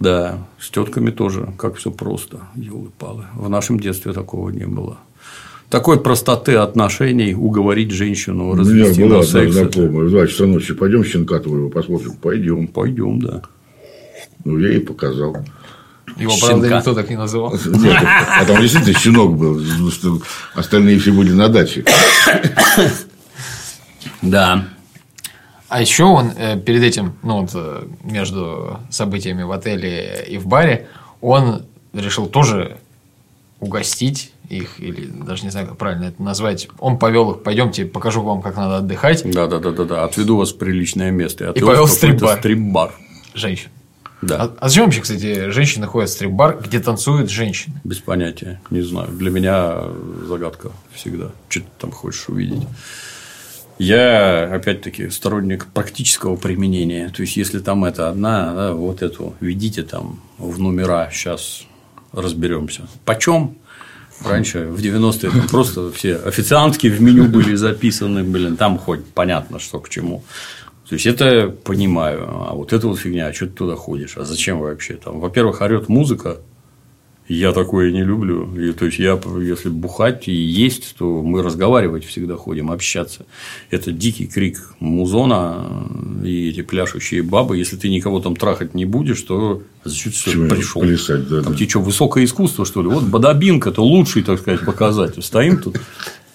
Да, с тетками тоже, как все просто, елы-палы. В нашем детстве такого не было такой простоты отношений уговорить женщину развести У меня была одна знакомая, в 2 часа ночи пойдем щенка твоего посмотрим. Пойдем. Пойдем, да. Ну, я ей показал. Его, Щенка. правда, никто так не называл. Нет, а там действительно щенок был, что остальные все были на даче. Да. А еще он э, перед этим, ну вот э, между событиями в отеле и в баре, он решил тоже угостить их, или даже не знаю, как правильно это назвать. Он повел их, пойдемте, покажу вам, как надо отдыхать. Да, да, да, да, да. Отведу вас в приличное место. И повел в стрип-бар. стрип-бар. Женщин. Да. А, а зачем вообще, кстати, женщины ходят в стрип-бар, где танцуют женщины? Без понятия, не знаю. Для меня загадка всегда. Что ты там хочешь увидеть? Я, опять-таки, сторонник практического применения. То есть, если там это одна, да, вот эту ведите там в номера, сейчас разберемся. Почем? Раньше, в 90-е, там просто все официантки в меню были записаны, блин, там хоть понятно, что к чему. То есть, это понимаю. А вот эта вот фигня, а что ты туда ходишь? А зачем вообще? Там, во-первых, орет музыка, я такое не люблю. И, то есть, я, если бухать и есть, то мы разговаривать всегда ходим, общаться. Это дикий крик музона и эти пляшущие бабы. Если ты никого там трахать не будешь, то зачем ты пришел? Плясать, да, там да. тебе что, высокое искусство, что ли? Вот Бадабинка это лучший, так сказать, показатель. Стоим тут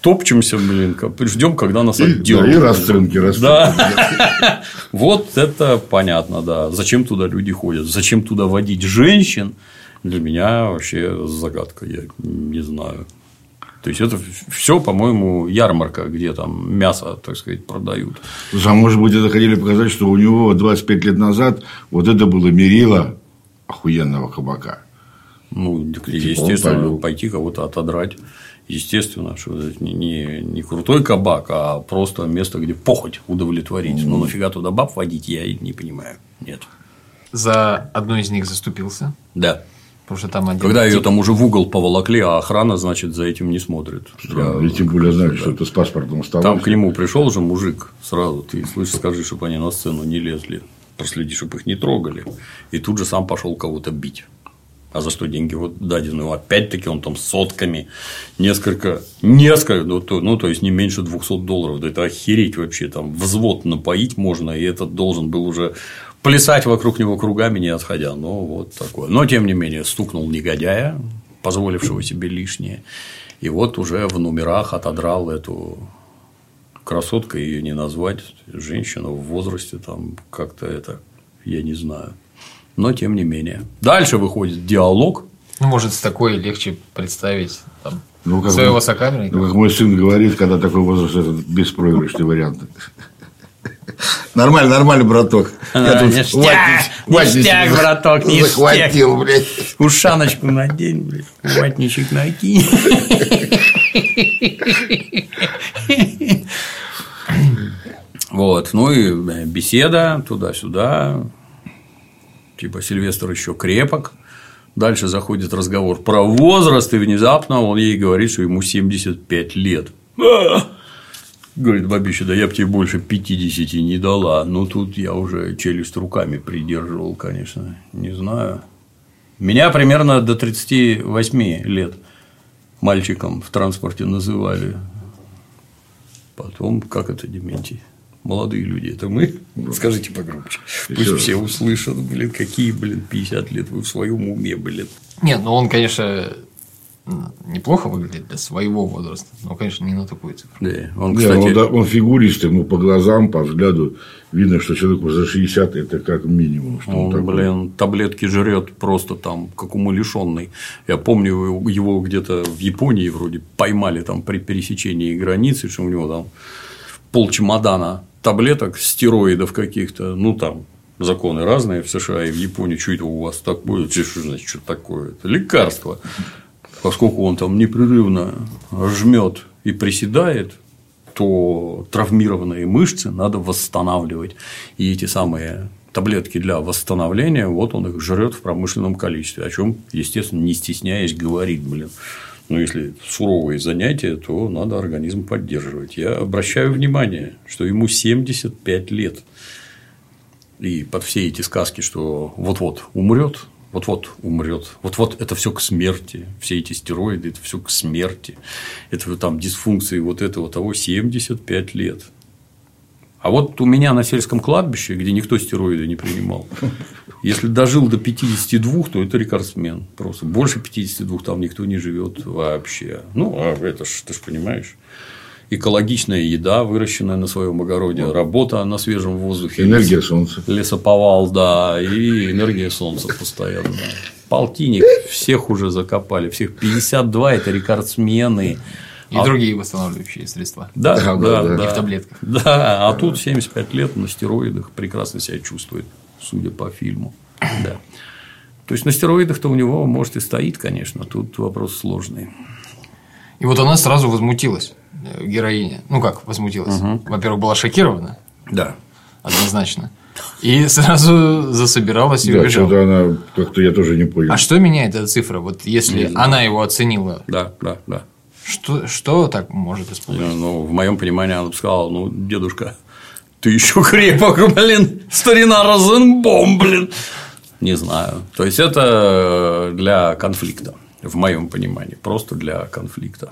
топчемся, блин, ждем, когда нас отдернут. Да, и расценки растут. Да. Вот это понятно, да. Зачем туда люди ходят? Зачем туда водить женщин? Для меня вообще загадка, я не знаю. То есть, это все, по-моему, ярмарка, где там мясо, так сказать, продают. А может быть, это хотели показать, что у него 25 лет назад вот это было мерило охуенного кабака. Ну, типа естественно, пойти кого-то отодрать. Естественно, что это не, не, не крутой кабак, а просто место, где похоть удовлетворить. Mm. Ну, нафига туда баб водить, я не понимаю. Нет. За одну из них заступился. Да. Потому что там один Когда тип... ее там уже в угол поволокли, а охрана, значит, за этим не смотрит. Странно. И тем более знаю, да. что это с паспортом стало. Там к нему пришел же мужик сразу. Ты слышишь, скажи, чтобы они на сцену не лезли. Проследи, чтобы их не трогали. И тут же сам пошел кого-то бить. А за что деньги вот дадены? Ну, опять-таки он там сотками, несколько, несколько, ну то, ну, то есть не меньше 200 долларов. Да это охереть вообще, там взвод напоить можно, и этот должен был уже плясать вокруг него кругами, не отходя. Ну, вот такое. Но, тем не менее, стукнул негодяя, позволившего себе лишнее. И вот уже в номерах отодрал эту красотку, ее не назвать, женщину в возрасте, там как-то это, я не знаю. Но тем не менее. Дальше выходит диалог. Ну, может, с такой легче представить там, ну, как своего сокамерника. Ну, как мой сын говорит, когда такой возраст, это беспроигрышный вариант. Нормально, нормально, браток. А, ништяк, ништяк, браток, ништяк. Захватил, блядь. Ушаночку надень, блядь. Ватничек накинь. Вот, ну и беседа туда-сюда. Типа Сильвестр еще крепок. Дальше заходит разговор про возраст, и внезапно он ей говорит, что ему 75 лет. Говорит, бабища, да я бы тебе больше 50 не дала. Ну, тут я уже челюсть руками придерживал, конечно, не знаю. Меня примерно до 38 лет мальчиком в транспорте называли. Потом, как это, Дементий? Молодые люди, это мы? Скажите погромче. Пусть все услышат, блин, какие, блин, 50 лет вы в своем уме, блин. Нет, ну он, конечно, неплохо выглядит для своего возраста, но, конечно, не на такую цифру. Да, он, кстати... Не, он, он фигурист, ему по глазам, по взгляду видно, что человеку за 60 это как минимум. Что он, он блин, таблетки жрет просто там, как умалишенный. Я помню, его где-то в Японии вроде поймали там при пересечении границы, что у него там пол чемодана таблеток, стероидов каких-то, ну там законы разные в США и в Японии, что это у вас такое, что значит, что такое, это лекарство поскольку он там непрерывно жмет и приседает, то травмированные мышцы надо восстанавливать. И эти самые таблетки для восстановления, вот он их жрет в промышленном количестве, о чем, естественно, не стесняясь говорит, блин. Но если суровые занятия, то надо организм поддерживать. Я обращаю внимание, что ему 75 лет. И под все эти сказки, что вот-вот умрет, вот-вот умрет, вот-вот это все к смерти, все эти стероиды, это все к смерти, это там дисфункции вот этого того 75 лет. А вот у меня на сельском кладбище, где никто стероиды не принимал, если дожил до 52, то это рекордсмен. Просто больше 52 там никто не живет вообще. Ну, а это ж, ты же понимаешь экологичная еда, выращенная на своем огороде, работа на свежем воздухе. Энергия солнца. Лесоповал, да, и энергия солнца постоянно. Полтинник всех уже закопали, всех 52 – это рекордсмены. И а... другие восстанавливающие средства. Да, да, да, да. И в таблетках. Да, а тут 75 лет на стероидах прекрасно себя чувствует, судя по фильму. Да. То есть на стероидах-то у него, может, и стоит, конечно, тут вопрос сложный. И вот она сразу возмутилась, героиня. Ну как возмутилась? Угу. Во-первых, была шокирована. Да. Однозначно. И сразу засобиралась и да, убежала. что она как-то я тоже не понял. А что меняет эта цифра? Вот если она его оценила. Да, да, да. Что, что так может испугать? Ну, в моем понимании она бы сказала, ну, дедушка, ты еще крепок, блин, старина Розенбом, блин. Не знаю. То есть это для конфликта в моем понимании, просто для конфликта.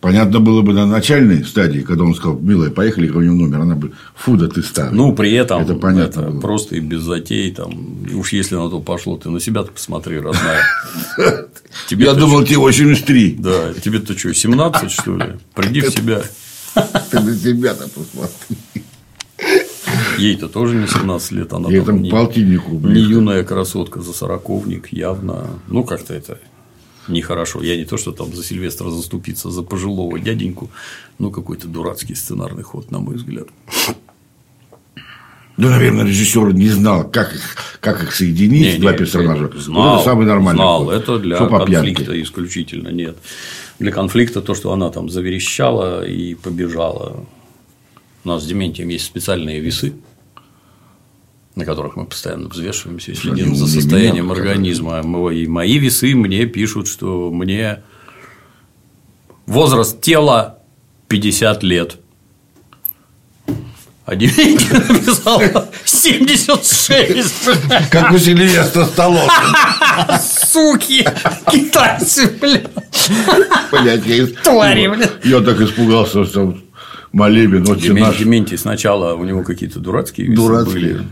Понятно было бы на начальной стадии, когда он сказал, милая, поехали ко мне в номер, она бы, фу, да ты старый. Ну, при этом, это понятно это просто и без затей, там, уж если на то пошло, ты на себя-то посмотри, родная. Тебе Я думал, тебе 83. Да, тебе-то что, 17, что ли? Приди в себя. Ты на себя-то посмотри. Ей-то тоже не 17 лет, она там не, полтиннику. Не юная красотка за сороковник, явно. Ну, как-то это нехорошо. Я не то, что там за Сильвестра заступиться за пожилого дяденьку, ну, какой-то дурацкий сценарный ход, на мой взгляд. Ну, наверное, режиссер не знал, как их, как их соединить, не, два не, персонажа. Знал, вот это самый нормальный знал, ход. это для Что конфликта исключительно, нет. Для конфликта то, что она там заверещала и побежала. У нас с Дементием есть специальные весы, на которых мы постоянно взвешиваемся, следим за состоянием меня, организма. Мои, мои весы мне пишут, что мне возраст тела 50 лет. А Дементий написал 76. Как у Сильвестра Сталлоне. Суки! Китайцы, блядь. Блядь, я, Твари, блядь. Я так испугался, что молебен, Дементий. Дементий сначала у него какие-то дурацкие весы дурацкие. были.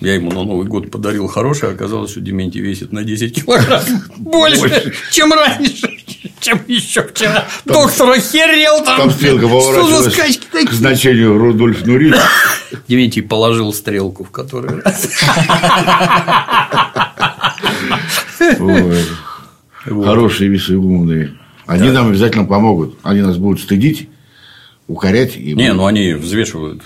Я ему на Новый год подарил хороший, а оказалось, что Дементий весит на 10 килограмм больше, больше. чем раньше, чем еще вчера. Там, Доктор охерел там. Там стрелка поворачивалась к значению Рудольф Нурит. Дементий положил стрелку в который раз. Хорошие весы умные. Они нам обязательно помогут. Они нас будут стыдить, укорять. И Не, ну они взвешивают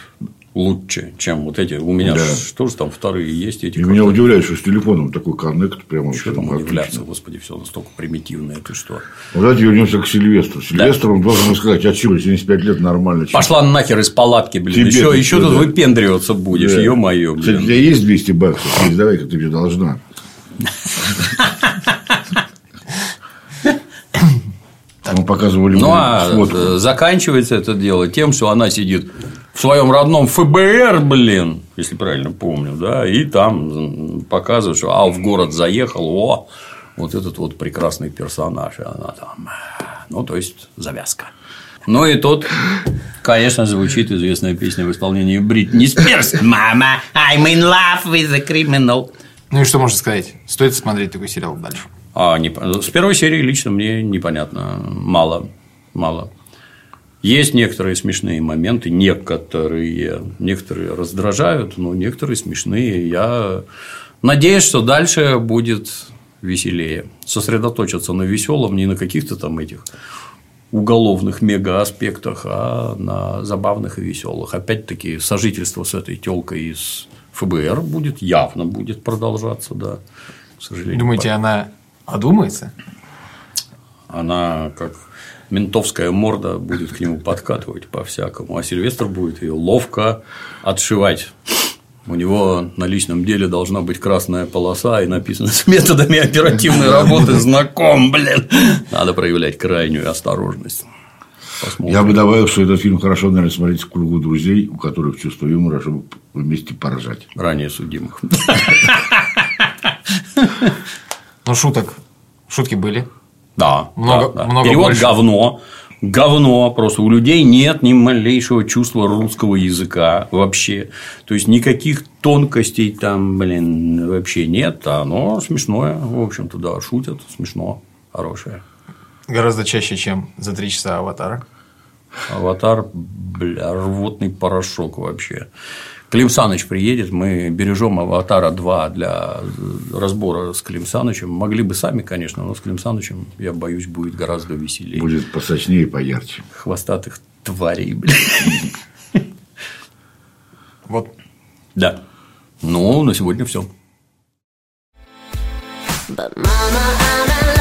лучше, чем вот эти. У меня Да. ж тоже там вторые есть эти. И меня удивляет, что с телефоном такой коннект прямо Что там удивляться, господи, все настолько примитивное, ты что? Вот давайте вернемся к Сильвестру. Сильвестр, он должен сказать, а чего, 75 лет нормально. чё? Пошла нахер из палатки, блин. Тебе еще еще что, тут да? выпендриваться будешь, Да. ё-моё, Кстати, у тебя есть 200 баксов? Есть, давай-ка ты мне должна. Мы показывали Ну, а э, заканчивается это дело тем, что она сидит в своем родном ФБР, блин, если правильно помню, да, и там м, показывает, что а, в город заехал, о, вот этот вот прекрасный персонаж, и она там, ну, то есть, завязка. Ну и тут, конечно, звучит известная песня в исполнении Бритни Спирс. Мама, I'm in love with a criminal. Ну и что можно сказать? Стоит смотреть такой сериал дальше. А, не, с первой серии лично мне непонятно. Мало. Мало. Есть некоторые смешные моменты, некоторые, некоторые раздражают, но некоторые смешные. Я надеюсь, что дальше будет веселее. Сосредоточиться на веселом, не на каких-то там этих уголовных мега-аспектах, а на забавных и веселых. Опять-таки, сожительство с этой телкой из ФБР будет явно будет продолжаться, да. К сожалению. Думаете, она одумается? она как ментовская морда будет к нему подкатывать по-всякому, а Сильвестр будет ее ловко отшивать. У него на личном деле должна быть красная полоса и написано с методами оперативной работы знаком, блин. Надо проявлять крайнюю осторожность. Посмотрим. Я бы добавил, что этот фильм хорошо, наверное, смотреть в кругу друзей, у которых чувство юмора, чтобы вместе поржать. Ранее судимых. Ну, шуток. Шутки были. Да. Много- да, да. много Перевод больше. говно. Говно. Просто у людей нет ни малейшего чувства русского языка вообще. То есть никаких тонкостей там, блин, вообще нет. Оно смешное. В общем-то, да, шутят. Смешно. Хорошее. Гораздо чаще, чем за три часа аватара. Аватар, бля, рвотный порошок вообще. Клим Саныч приедет, мы бережем Аватара 2 для разбора с Клим Санычем. Могли бы сами, конечно, но с Клим Санычем, я боюсь, будет гораздо веселее. Будет посочнее и поярче. Хвостатых тварей, блин. Вот Да. Ну, на сегодня все. But mama, I'm